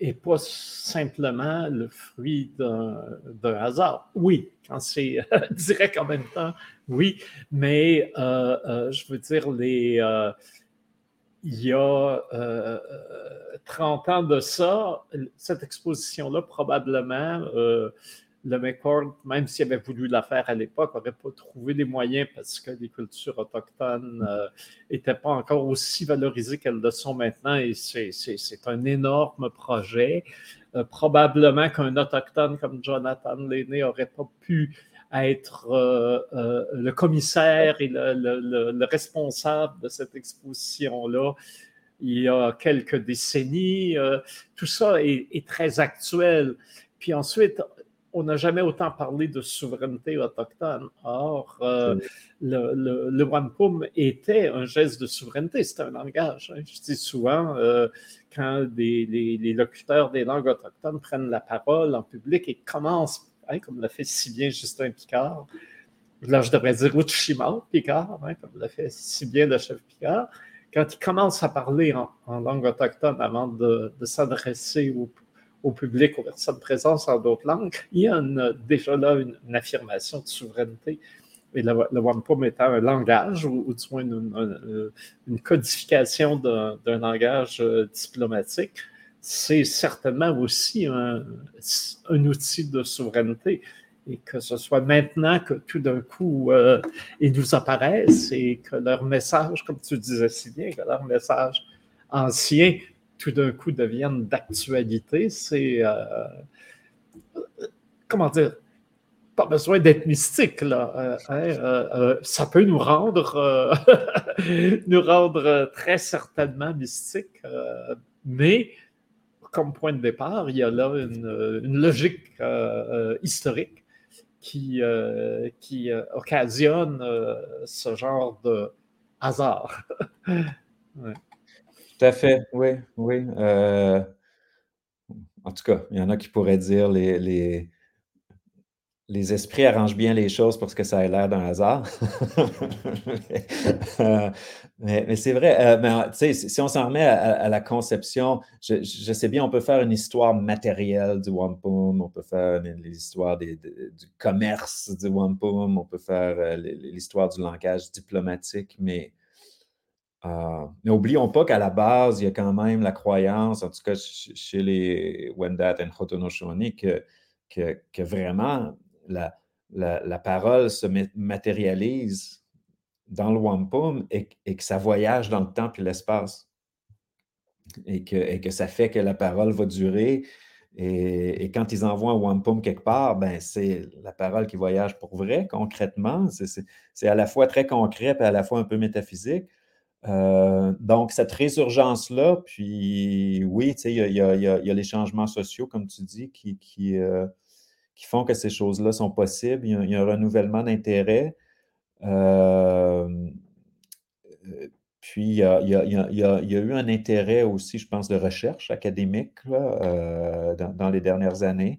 n'est pas simplement le fruit d'un hasard. Oui, quand c'est direct en même temps, oui, mais euh, euh, je veux dire, les, euh, il y a 30 ans de ça, cette exposition-là, probablement, le McCord, même s'il avait voulu la faire à l'époque, n'aurait pas trouvé les moyens parce que les cultures autochtones n'étaient euh, pas encore aussi valorisées qu'elles le sont maintenant et c'est un énorme projet. Euh, probablement qu'un autochtone comme Jonathan Lenné n'aurait pas pu être euh, le commissaire et le, responsable de cette exposition-là il y a quelques décennies. tout ça est, très actuel. Puis ensuite, on n'a jamais autant parlé de souveraineté autochtone. Or, euh, le, le, le, wampum était un geste de souveraineté, c'était un langage. Hein. Je dis souvent, euh, quand les, locuteurs des langues autochtones prennent la parole en public et commencent, hein, comme l'a fait si bien Justin Picard, là je devrais dire Uchima Picard, hein, comme l'a fait si bien le chef Picard, quand ils commencent à parler en, langue autochtone avant de, de s'adresser au au public, aux personnes présentes en d'autres langues, il y a déjà là une, affirmation de souveraineté. Et le, le wampum étant un langage, ou, du moins une, codification d'un langage euh, diplomatique, c'est certainement aussi un, outil de souveraineté. Et que ce soit maintenant que tout d'un coup, euh, ils nous apparaissent et que leur message, comme tu disais si bien, que leur message ancien tout d'un coup deviennent d'actualité, c'est. Euh, comment dire? Pas besoin d'être mystique, là. Euh, hein, euh, ça peut nous rendre, nous rendre très certainement mystiques, mais comme point de départ, il y a là une, logique historique qui, qui occasionne ce genre de hasard. Tout à fait, oui, oui. Euh, en tout cas, il y en a qui pourraient dire les, les esprits arrangent bien les choses pour que ça ait l'air d'un hasard. Euh, mais, c'est vrai, euh, mais, si on s'en remet à, la conception, je, sais bien, on peut faire une histoire matérielle du wampum, on peut faire l'histoire du commerce du wampum, on peut faire l'histoire du langage diplomatique, mais, mais oublions pas qu'à la base, il y a quand même la croyance, en tout cas chez les Wendat et Haudenosaunee, que, que, que vraiment la, la, parole se matérialise dans le wampum et, que ça voyage dans le temps et l'espace. Et que, que ça fait que la parole va durer. Et, quand ils envoient un wampum quelque part, ben c'est la parole qui voyage pour vrai, concrètement. C'est à la fois très concret et à la fois un peu métaphysique. Euh, donc, cette résurgence-là, puis oui, il y, y, a les changements sociaux, comme tu dis, qui, euh, font que ces choses-là sont possibles. Il y a, un renouvellement d'intérêt. puis, il y, a, eu un intérêt aussi, je pense, de recherche académique euh, dans, les dernières années.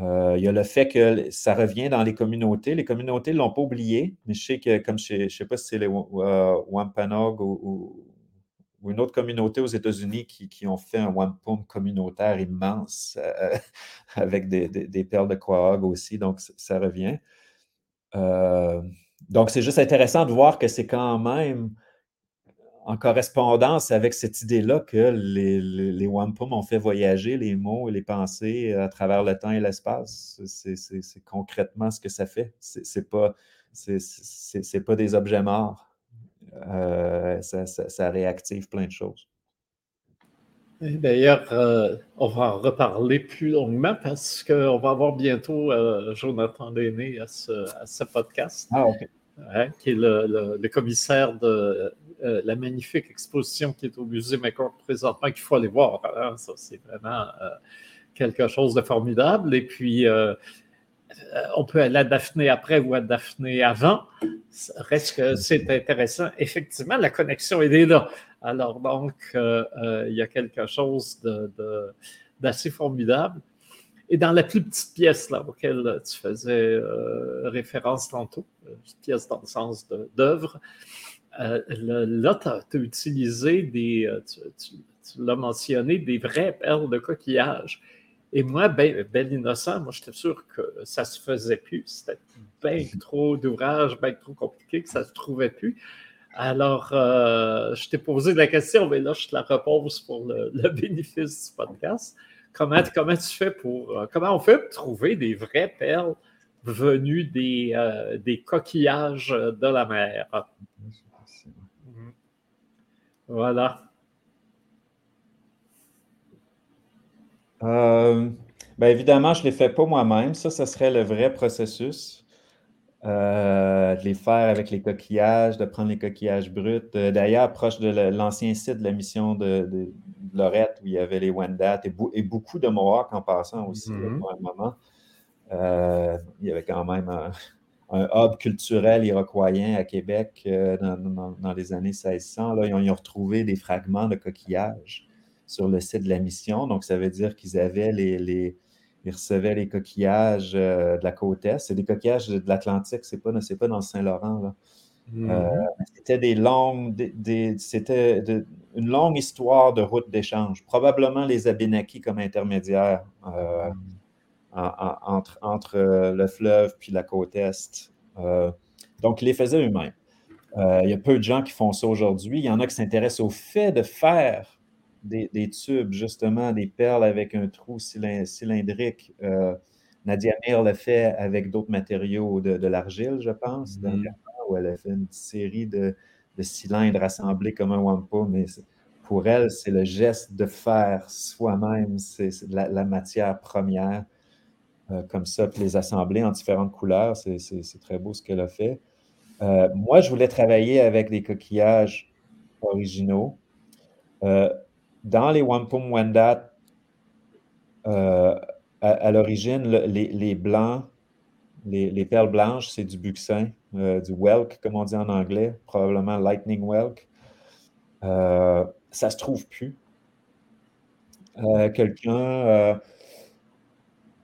Euh, il y a le fait que ça revient dans les communautés. Les communautés ne l'ont pas oublié, mais je sais que, comme je ne sais pas si c'est les Wampanog ou, une autre communauté aux États-Unis qui, ont fait un wampum communautaire immense euh, avec des, perles de quahog aussi, donc ça revient. Euh, donc, c'est juste intéressant de voir que c'est quand même en correspondance avec cette idée-là que les, les, wampum ont fait voyager les mots et les pensées à travers le temps et l'espace. C'est concrètement ce que ça fait. C'est pas, pas des objets morts. Euh, ça, réactive plein de choses. D'ailleurs, euh, on va en reparler plus longuement parce qu'on va avoir bientôt euh, Jonathan Déné à ce, podcast, ah, hein, qui est le, commissaire de la magnifique exposition qui est au musée McCord présentement, qu'il faut aller voir. Hein. Ça, c'est vraiment quelque chose de formidable. Et puis, euh, on peut aller à Daphné après ou à Daphné avant. reste que c'est intéressant. Effectivement, la connexion est là. Alors, donc, euh, euh, il y a quelque chose d'assez formidable. Et dans la plus petite pièce là, auquel tu faisais référence tantôt, pièce dans le sens d'œuvre, là, tu as, utilisé des, tu l'as mentionné, des vraies perles de coquillage. Et moi, ben, ben innocent, moi, j'étais sûr que ça se faisait plus. C'était bien trop d'ouvrages, bien trop compliqué, que ça se trouvait plus. Alors, euh, je t'ai posé la question, mais là, je te la repose pour le, bénéfice du podcast. Comment, comment tu fais pour. Euh, comment on fait pour trouver des vraies perles venues des, euh, des coquillages de la mer? Voilà. Euh, ben évidemment, je ne les fais pas moi-même. Ça, ce serait le vrai processus. Euh, de les faire avec les coquillages, de prendre les coquillages bruts. Euh, d'ailleurs, proche de l'ancien site de la mission de, Lorette, où il y avait les Wendat et, et, beaucoup de Mohawks en passant aussi, mm-hmm. pour un moment. il y avait quand même un, hub culturel iroquoien à Québec dans, les années 1600. Là, ils ont retrouvé des fragments de coquillages sur le site de la mission. Donc, ça veut dire qu'ils avaient les, ils recevaient les coquillages euh, de la côte Est. C'est des coquillages de, l'Atlantique, c'est pas, pas dans le Saint-Laurent. Mm-hmm. Euh, c'était des longues, c'était une longue histoire de route d'échange. Probablement les Abénakis comme intermédiaires euh, entre, entre le fleuve puis la côte Est. donc, ils les faisaient eux-mêmes. il y a peu de gens qui font ça aujourd'hui. Il y en a qui s'intéressent au fait de faire des, tubes, justement, des perles avec un trou cylindrique. Euh, Nadia Mir l'a fait avec d'autres matériaux de, l'argile, je pense, mm-hmm. où elle a fait une série de, cylindres assemblés comme un wampum. Mais pour elle, c'est le geste de faire soi-même, c'est la, matière première, euh, comme ça, puis les assembler en différentes couleurs. C'est très beau ce qu'elle a fait. Euh, moi, je voulais travailler avec des coquillages originaux dans les Wampum Wendat, euh, à, l'origine, les, blancs, les, perles blanches, c'est du buxin, euh, du whelk, comme on dit en anglais, probablement lightning whelk. Euh, ça se trouve plus. Quelqu'un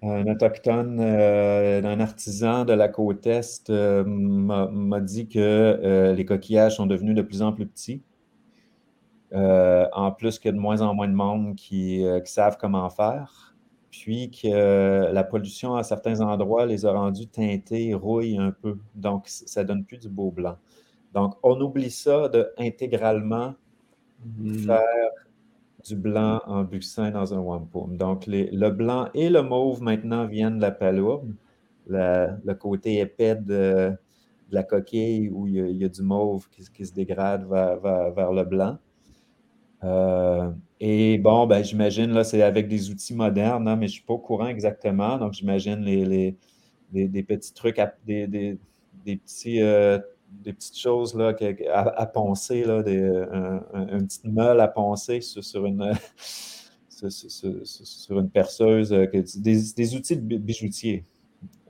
un autochtone, un artisan de la côte Est m'a dit que les coquillages sont devenus de plus en plus petits. En plus qu'il y a de moins en moins de monde qui savent comment faire puis que la pollution à certains endroits les a rendus teintés, rouillent un peu. Donc, ça donne plus du beau blanc. Donc, on oublie ça de intégralement hmm. faire du blanc en buxin dans un wampum. Donc, le blanc et le mauve maintenant viennent de la palourde. le côté épais de, la coquille où il y, a, du mauve qui, se dégrade vers, le blanc. Euh, et bon, ben, j'imagine, là, c'est avec des outils modernes, hein, mais je ne suis pas au courant exactement. Donc, j'imagine les, des petits trucs, des, des, petits, euh, des petites choses là, à, poncer, là, des, un, une petite meule à poncer sur, une, sur, une perceuse, euh, des, outils de bijoutier.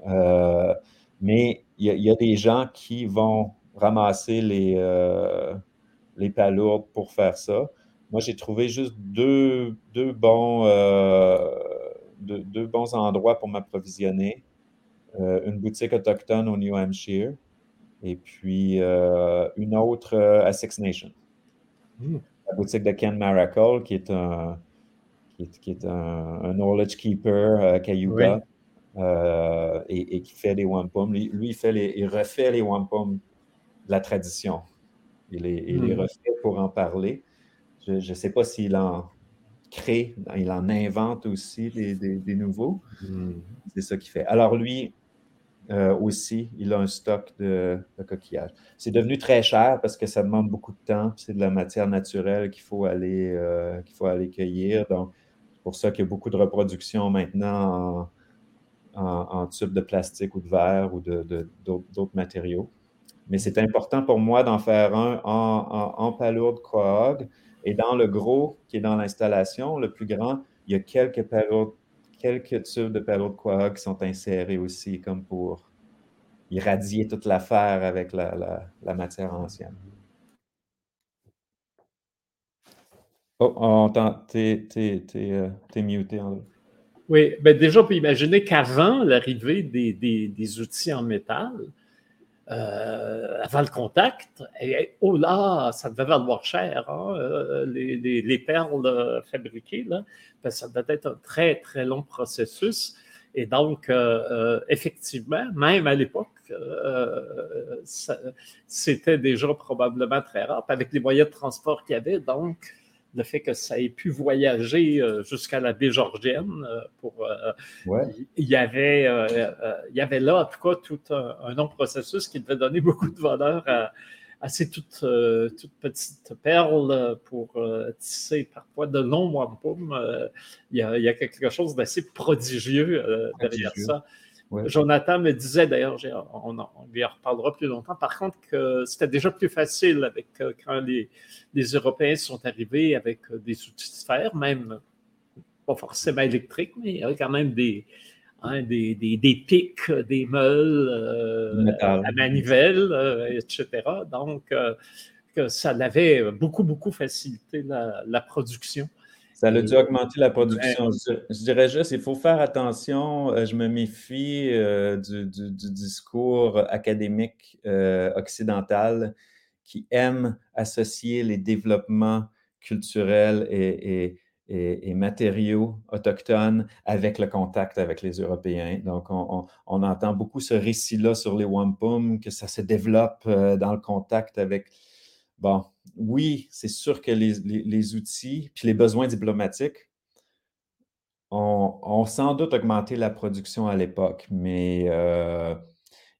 Euh, mais il y, a des gens qui vont ramasser les, les palourdes pour faire ça. Moi, j'ai trouvé juste deux, bons, euh, deux, bons endroits pour m'approvisionner. Euh, une boutique autochtone au New Hampshire et puis euh, une autre à Six Nations. Hmm. La boutique de Ken Maracle, qui est un, qui est, un, knowledge keeper à Cayuga et, qui fait des wampum. Lui, il, fait les, il refait les wampum de la tradition. Il les, il les hmm. refait pour en parler. Je ne sais pas s'il en crée, il en invente aussi des, nouveaux. Hmm. C'est ça qu'il fait. Alors lui, euh, aussi, il a un stock de, coquillages. C'est devenu très cher parce que ça demande beaucoup de temps. C'est de la matière naturelle qu'il faut aller, euh, qu'il faut aller cueillir. Donc, c'est pour ça qu'il y a beaucoup de reproduction maintenant en, en, tubes de plastique ou de verre ou d'autres matériaux. Mais c'est important pour moi d'en faire un en, en, palourde Quahog et dans le gros, qui est dans l'installation, le plus grand, il y a quelques tubes de palourdes de Quahog qui sont insérés aussi, comme pour irradier toute l'affaire avec la, matière ancienne. Oh, on t'es, euh, muté. Oui, ben déjà, on peut imaginer qu'avant l'arrivée des, outils en métal, euh, avant le contact. Et oh là, ça devait valoir cher, hein, euh, les, perles euh, fabriquées. Là, ça devait être un très, très long processus. Et donc, effectivement, même à l'époque, c'était déjà probablement très rare. avec les moyens de transport qu'il y avait, donc, le fait que ça ait pu voyager euh, jusqu'à la baie Georgienne. Euh, pour, euh, il, y avait, il y avait là, en tout cas, tout un, long processus qui devait donner beaucoup de valeur à, ces toutes, petites perles pour tisser parfois de longs wampum. Il, il, y a quelque chose d'assez prodigieux derrière ça. Jonathan me disait d'ailleurs, on, lui en reparlera plus longtemps, par contre, que c'était déjà plus facile avec euh, quand les, Européens sont arrivés avec euh, des outils de fer, même pas forcément électriques, mais il y avait quand même des, hein, des, pics, des meules euh, à manivelle, etc. Donc, que ça avait beaucoup, beaucoup facilité la production. Ça a dû augmenter la production. Je, dirais juste, il faut faire attention. Euh, je me méfie euh, du, discours académique euh, occidental qui aime associer les développements culturels et, matériaux autochtones avec le contact avec les Européens. Donc, on, entend beaucoup ce récit-là sur les wampum, que ça se développe dans le contact avec Bon, oui, c'est sûr que les, outils puis les besoins diplomatiques ont, sans doute augmenté la production à l'époque, mais euh,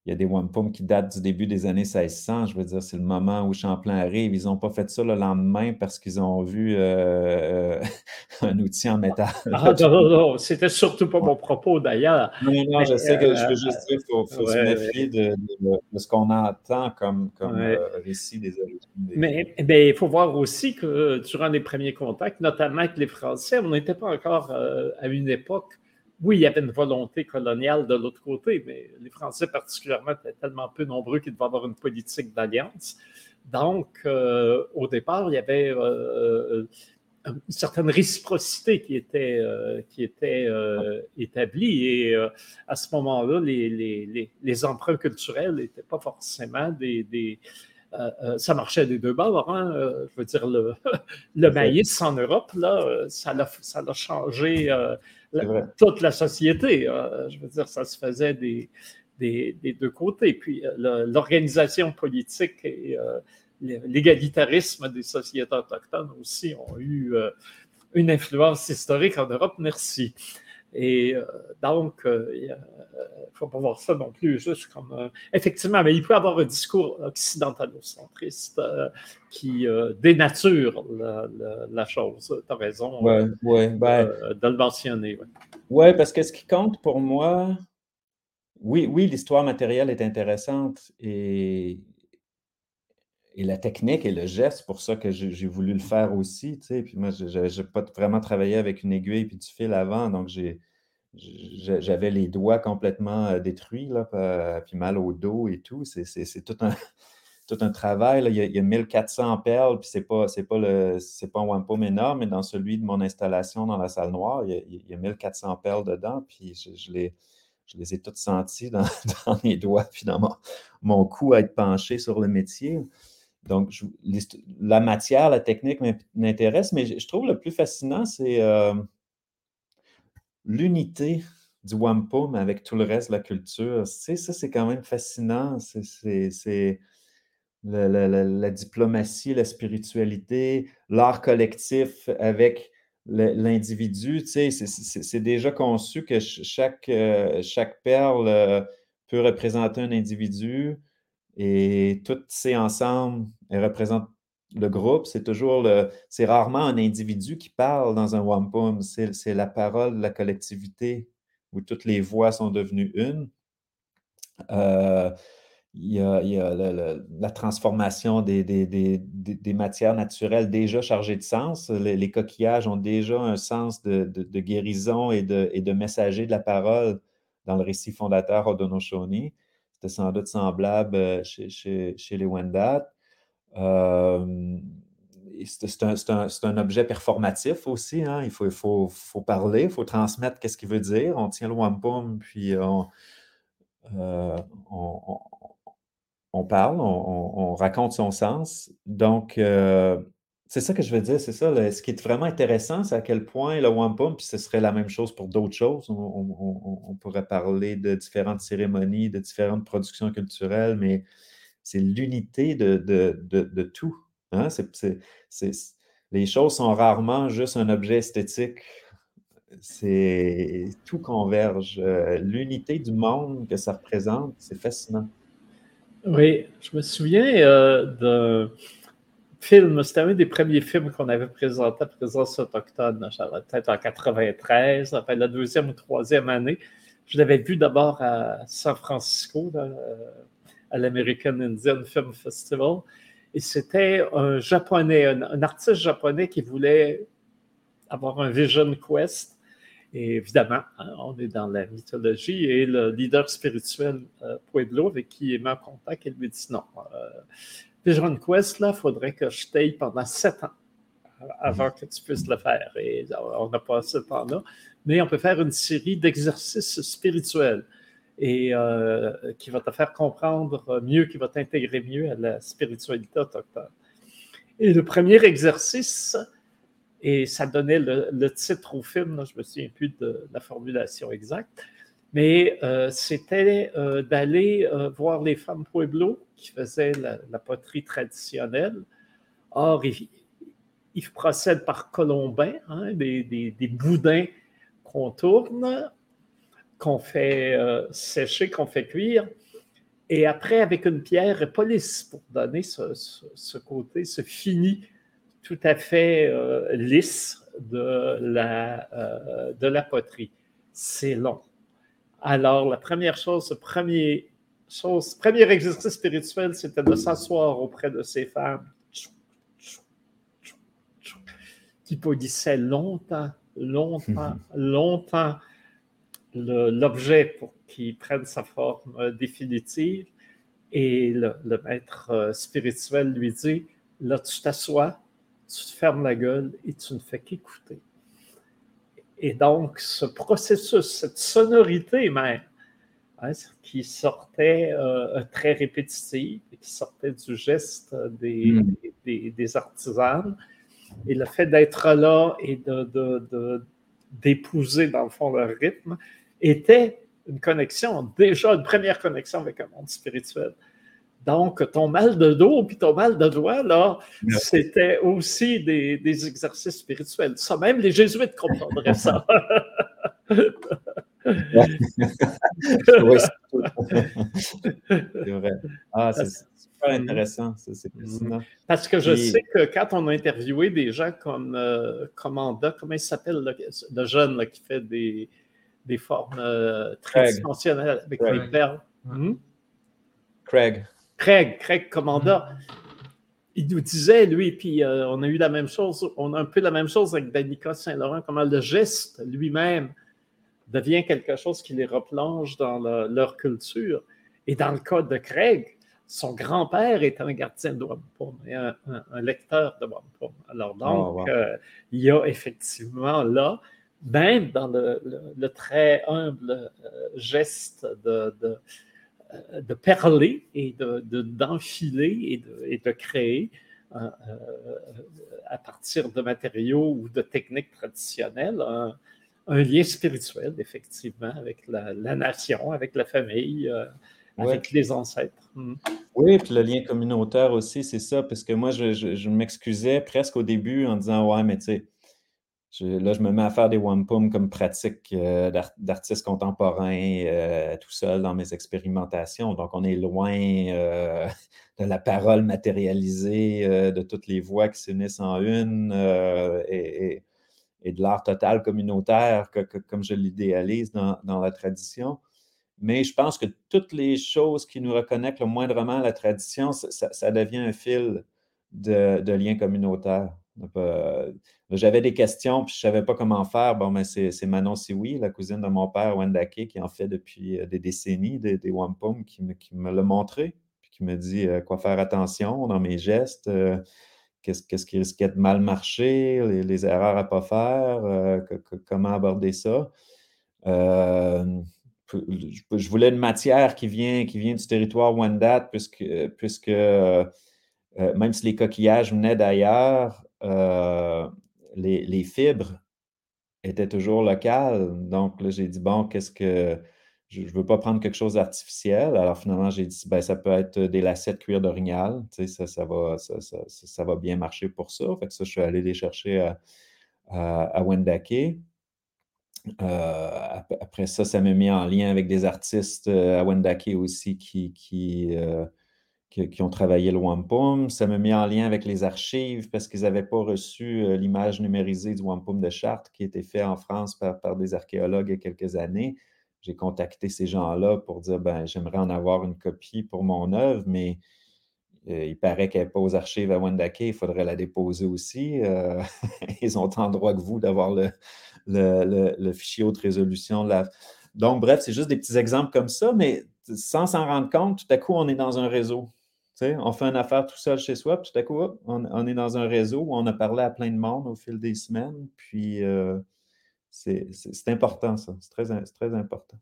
il y a des wampum qui datent du début des années 1600. Je veux dire, c'est le moment où Champlain arrive. Ils n'ont pas fait ça le lendemain parce qu'ils ont vu euh, euh, un outil en métal. Ah, non, non, non. C'était surtout pas mon propos d'ailleurs. Non, non, je sais que je veux juste dire qu'il faut, se méfier de, ce qu'on entend comme, comme récit des origines. Mais, mais il faut voir aussi que durant les premiers contacts, notamment avec les Français, on n'était pas encore à une époque oui, il y avait une volonté coloniale de l'autre côté, mais les Français particulièrement étaient tellement peu nombreux qu'ils devaient avoir une politique d'alliance. Donc, euh, au départ, il y avait euh, une certaine réciprocité qui était, qui était établie. Et à ce moment-là, les, les, les, emprunts culturels n'étaient pas forcément des, des ça marchait des deux bords. Hein? je veux dire, le, le maïs en Europe, là, ça l'a, ça l'a toute la société. je veux dire, ça se faisait des, des, deux côtés. Puis l'organisation politique et l'égalitarisme des sociétés autochtones aussi ont eu euh, une influence historique en Europe, merci. Et euh, donc, il euh, ne faut pas voir ça non plus juste comme... effectivement, mais il peut y avoir un discours occidentalocentriste qui dénature la, chose. Tu as raison ouais, ben de le mentionner. Oui, parce que ce qui compte pour moi, oui, oui l'histoire matérielle est intéressante et et la technique et le geste, c'est pour ça que j'ai voulu le faire aussi. Tu sais. Puis moi, je n'ai pas vraiment travaillé avec une aiguille et du fil avant, donc j'avais les doigts complètement euh, détruits, là, puis mal au dos et tout. C'est tout un, tout un travail. Là. Il, y a, 1400 perles, puis ce n'est pas, pas, pas un wampum énorme, mais dans celui de mon installation dans la salle noire, il y a, 1400 perles dedans, puis je, les, je les ai toutes senties dans, dans mes doigts, puis dans mon, mon cou à être penché sur le métier. Donc, la matière, la technique m'intéresse, mais je, trouve le plus fascinant, c'est euh, l'unité du wampum avec tout le reste de la culture. ça, c'est quand même fascinant. C'est la, diplomatie, la spiritualité, l'art collectif avec l'individu. c'est déjà conçu que chaque, euh, chaque perle euh, peut représenter un individu. Et toutes ces ensembles, elles représentent le groupe. C'est toujours le. C'est rarement un individu qui parle dans un wampum. C'est la parole de la collectivité où toutes les voix sont devenues une. Euh, il y a, la, transformation des, matières naturelles déjà chargées de sens. Les, coquillages ont déjà un sens de, guérison et de, messager de la parole dans le récit fondateur Odonoshoni. C'était sans doute semblable euh, chez, les Wendat. c'est un, objet performatif aussi. Hein. Il, faut, il faut, parler, il faut transmettre qu'est-ce qu'il veut dire. On tient le wampum, puis on, euh, on, parle, on, raconte son sens. Donc, euh, c'est ça que je veux dire, c'est ça. ce qui est vraiment intéressant, c'est à quel point le wampum, puis ce serait la même chose pour d'autres choses. On, pourrait parler de différentes cérémonies, de différentes productions culturelles, mais c'est l'unité de, tout. Hein. les choses sont rarement juste un objet esthétique. C'est tout converge. Euh, l'unité du monde que ça représente, c'est fascinant. Oui, je me souviens euh, de film, c'était un des premiers films qu'on avait présenté à Présence autochtone, peut-être en 93, enfin la deuxième ou troisième année. Je l'avais vu d'abord à San Francisco, euh, à l'American Indian Film Festival. Et c'était un japonais, un, artiste japonais qui voulait avoir un vision quest. Et évidemment, hein, on est dans la mythologie et le leader spirituel euh, Pueblo, avec qui il est en contact, il lui dit non. Euh, Vision Quest, là, il faudrait que je t'aille pendant sept ans avant mhm. que tu puisses le faire. Et on n'a pas ce temps-là. Mais on peut faire une série d'exercices spirituels et euh, qui va te faire comprendre mieux, qui va t'intégrer mieux à la spiritualité autochtone. Et le premier exercice, et ça donnait le, titre au film, je ne me souviens plus de la formulation exacte, mais euh, c'était euh, d'aller voir les femmes Pueblo qui faisait la, poterie traditionnelle. Or, il, procède par colombin, hein, des, boudins qu'on tourne, qu'on fait euh, sécher, qu'on fait cuire. Et après, avec une pierre police pour donner ce, côté, ce fini tout à fait euh, lisse euh, de la poterie. C'est long. Alors, la première chose, ce premier chose, premier exercice spirituel, c'était de s'asseoir auprès de ces femmes qui polissaient longtemps, longtemps, longtemps l'objet pour qu'il prenne sa forme euh, définitive. Et le, maître euh, spirituel lui dit, là, tu t'assois, tu te fermes la gueule et tu ne fais qu'écouter. Et donc, ce processus, cette sonorité même, hein, qui sortait euh, très répétitive, qui sortait du geste des, mm. des, artisans, et le fait d'être là et d'épouser, de, dans le fond, leur rythme, était une connexion, déjà une première connexion avec un monde spirituel. Donc, ton mal de dos puis ton mal de doigt, là, c'était aussi des, exercices spirituels. Ça, même les jésuites comprendraient ça. c'est vrai. Ah, c'est super intéressant. C'est Parce que je sais que quand on a interviewé des gens comme euh, Commanda, comment il s'appelle, le, jeune qui fait des, des formes euh, tridimensionnelles avec les perles? Hmm? Craig. Craig, Craig Commanda, il nous disait, lui, puis euh, on a eu la même chose, on a un peu la même chose avec Danica Saint-Laurent, comment le geste lui-même devient quelque chose qui les replonge dans leur culture. Et dans le cas de Craig, son grand-père est un gardien de Wampum et un, lecteur de Wampum. Alors donc, oh, euh, il y a effectivement là, même dans le, très humble euh, geste de de perler et d'enfiler de, et, de, créer euh, euh, à partir de matériaux ou de techniques traditionnelles un, lien spirituel, effectivement, avec la, nation, avec la famille, avec les ancêtres. Hmm. Oui, puis le lien communautaire aussi, c'est ça, parce que moi, je, je m'excusais presque au début en disant Ouais, mais tu sais, là, je me mets à faire des wampum comme pratique euh, d'artiste contemporain euh, tout seul dans mes expérimentations. Donc, on est loin euh, de la parole matérialisée, de toutes les voix qui s'unissent en une et, de l'art total communautaire, comme je l'idéalise dans, la tradition. Mais je pense que toutes les choses qui nous reconnectent le moindrement à la tradition, ça, devient un fil de, de lien communautaire. J'avais des questions, puis je ne savais pas comment faire. Bon, mais c'est Manon Siwi, la cousine de mon père, Wendake, qui en fait depuis euh, des décennies, des, des wampum, qui me, qui me l'a montré, puis qui me dit euh, quoi faire attention dans mes gestes, euh, qu'est-ce qui risquait de mal marcher, les, erreurs à ne pas faire, comment aborder ça. je, voulais une matière qui vient, qui vient du territoire Wendat, puisque, puisque même si les coquillages venaient d'ailleurs, les, fibres étaient toujours locales. Donc là, j'ai dit, bon, qu'est-ce que. Je ne veux pas prendre quelque chose d'artificiel. Alors finalement, j'ai dit, ben, ça peut être des lacets de cuir d'orignal. Tu sais, ça, va, ça, va bien marcher pour ça. Fait que ça, je suis allé les chercher à, Wendake. Euh, après ça, ça m'a mis en lien avec des artistes euh, à Wendake aussi qui, euh, qui, ont travaillé le Wampum. Ça m'a mis en lien avec les archives parce qu'ils n'avaient pas reçu euh, l'image numérisée du Wampum de Chartres qui était fait en France par, des archéologues il y a quelques années. J'ai contacté ces gens-là pour dire ben, j'aimerais en avoir une copie pour mon œuvre, mais euh, il paraît qu'elle n'est pas aux archives à Wendake, il faudrait la déposer aussi. Euh, ils ont tant droit que vous d'avoir le, le, fichier haute résolution. Donc, bref, c'est juste des petits exemples comme ça, mais sans s'en rendre compte, tout à coup, on est dans un réseau on fait une affaire tout seul chez soi, puis tout à coup, on, est dans un réseau où on a parlé à plein de monde au fil des semaines. Puis euh, c'est important, ça. C'est très, important.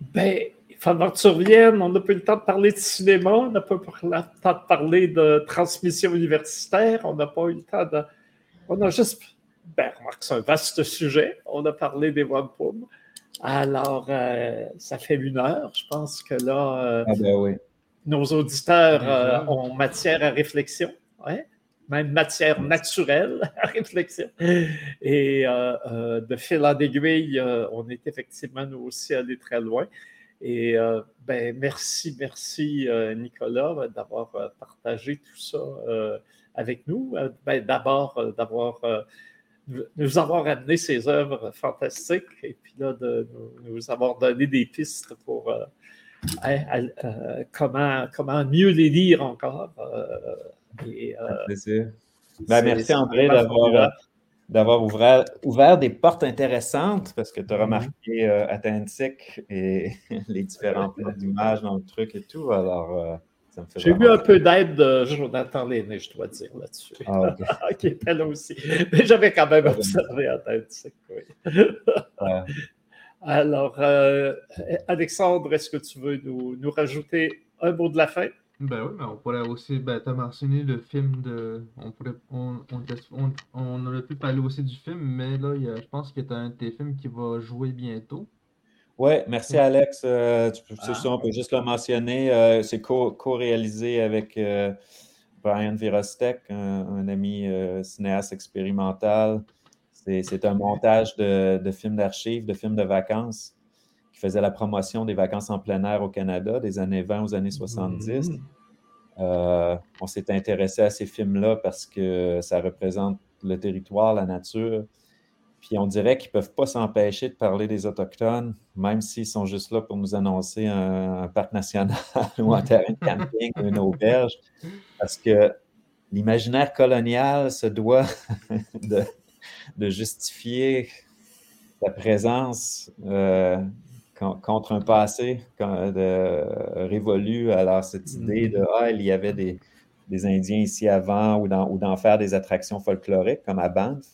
Ben, il faudra que tu reviennes. On n'a pas eu le temps de parler de cinéma, on n'a pas eu le temps de parler de transmission universitaire, on n'a pas eu le temps de. On a juste. Ben, remarque, c'est un vaste sujet. On a parlé des wampum. Alors, euh, ça fait une heure. Je pense que là, euh, ah ben nos auditeurs euh, ont matière à réflexion, même matière naturelle à réflexion. Et de fil en aiguille, on est effectivement nous aussi allés très loin. Et ben, merci, merci Nicolas d'avoir partagé tout ça avec nous. Ben, D'abord, d'avoir nous avoir amené ces œuvres fantastiques et puis là, de nous, avoir donné des pistes pour euh, euh, comment, comment mieux les lire encore. Euh, et, ben, merci André d'avoir ouvert, ouvert, des portes intéressantes parce que tu as mm-hmm. remarqué euh, Atlantique et les différents plans d'image dans le truc et tout. Alors, J'ai eu un peu d'aide de Jonathan Lenné, je dois dire, là-dessus. Ah, qui était là aussi. Mais j'avais quand même observé en tête. Ouais. Alors, euh, Alexandre, est-ce que tu veux nous, nous, rajouter un mot de la fin? Ben oui, mais on pourrait aussi, ben, tu as mentionné le film de. On, pourrait, on, on, on, aurait pu parler aussi du film, mais là, il y a, je pense qu'il y a un de tes films qui va jouer bientôt. Oui, merci Alex. Euh, tu peux, ah. on peut juste le mentionner. Euh, c'est co-réalisé avec euh, Brian Virostek, un, ami cinéaste expérimental. C'est un montage de, de films d'archives, de films de vacances qui faisait la promotion des vacances en plein air au Canada des années 20 aux années 70. Mmh. on s'est intéressé à ces films-là parce que ça représente le territoire, la nature, puis on dirait qu'ils ne peuvent pas s'empêcher de parler des Autochtones, même s'ils sont juste là pour nous annoncer un, parc national ou un terrain de camping ou une auberge. Parce que l'imaginaire colonial se doit de, justifier la présence euh, contre un passé de, révolu. Alors, cette idée de Ah, il y avait des, Indiens ici avant ou d'en faire des attractions folkloriques comme à Banff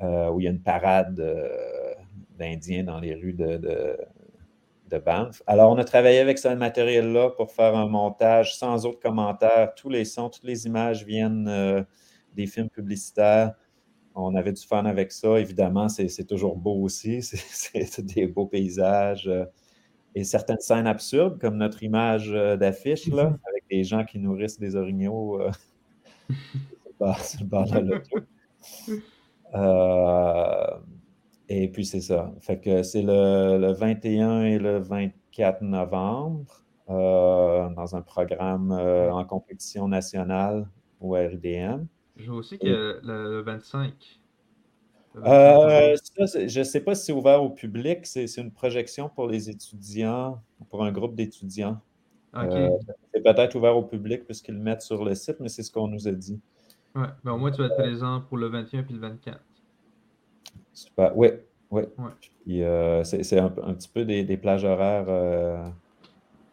où il y a une parade euh, d'Indiens dans les rues de, de, Banff. Alors, on a travaillé avec ce matériel-là pour faire un montage sans autres commentaires. Tous les sons, toutes les images viennent euh, des films publicitaires. On avait du fun avec ça. Évidemment, c'est toujours beau aussi. C'est des beaux paysages et certaines scènes absurdes, comme notre image d'affiche, là, avec des gens qui nourrissent des orignaux sur le bord de. Euh, et puis, c'est ça. Fait que c'est le, 21 et le 24 novembre euh, dans un programme euh, en compétition nationale au RDM. Je vois aussi que le 25. je ne sais pas si c'est ouvert au public. C'est une projection pour les étudiants, pour un groupe d'étudiants. c'est peut-être ouvert au public puisqu'ils le mettent sur le site, mais c'est ce qu'on nous a dit. Ouais, ben au moins tu vas être présent pour le 21 puis le 24. Super. Oui, oui. Euh, c'est un, petit peu des, plages horaires euh,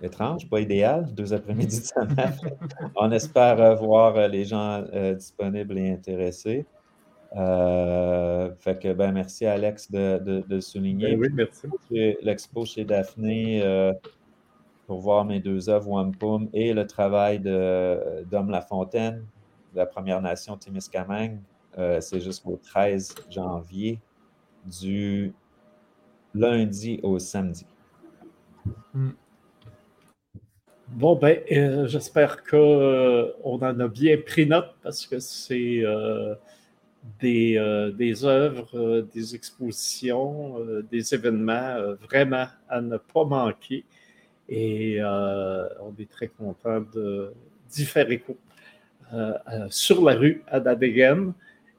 étranges, pas idéales, deux après-midi de semaine. On espère euh, voir les gens disponibles et intéressés. fait que, ben, merci Alex de, de, de souligner. Ben oui, merci. L'expo chez Daphné pour voir mes deux œuvres Wampum et le travail de Dom Lafontaine, la Première Nation Témiscamingue. Euh, c'est jusqu'au 13 janvier, du lundi au samedi. Hmm. Bon, ben, euh, j'espère qu'on euh, en a bien pris note parce que c'est des, des œuvres, des expositions, des événements vraiment à ne pas manquer. Et on est très content d'y faire écho euh, euh, sur la rue à Dadegen.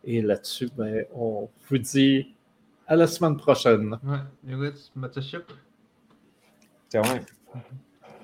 Et là-dessus, ben, on vous dit à la semaine prochaine. Ouais, Ciao.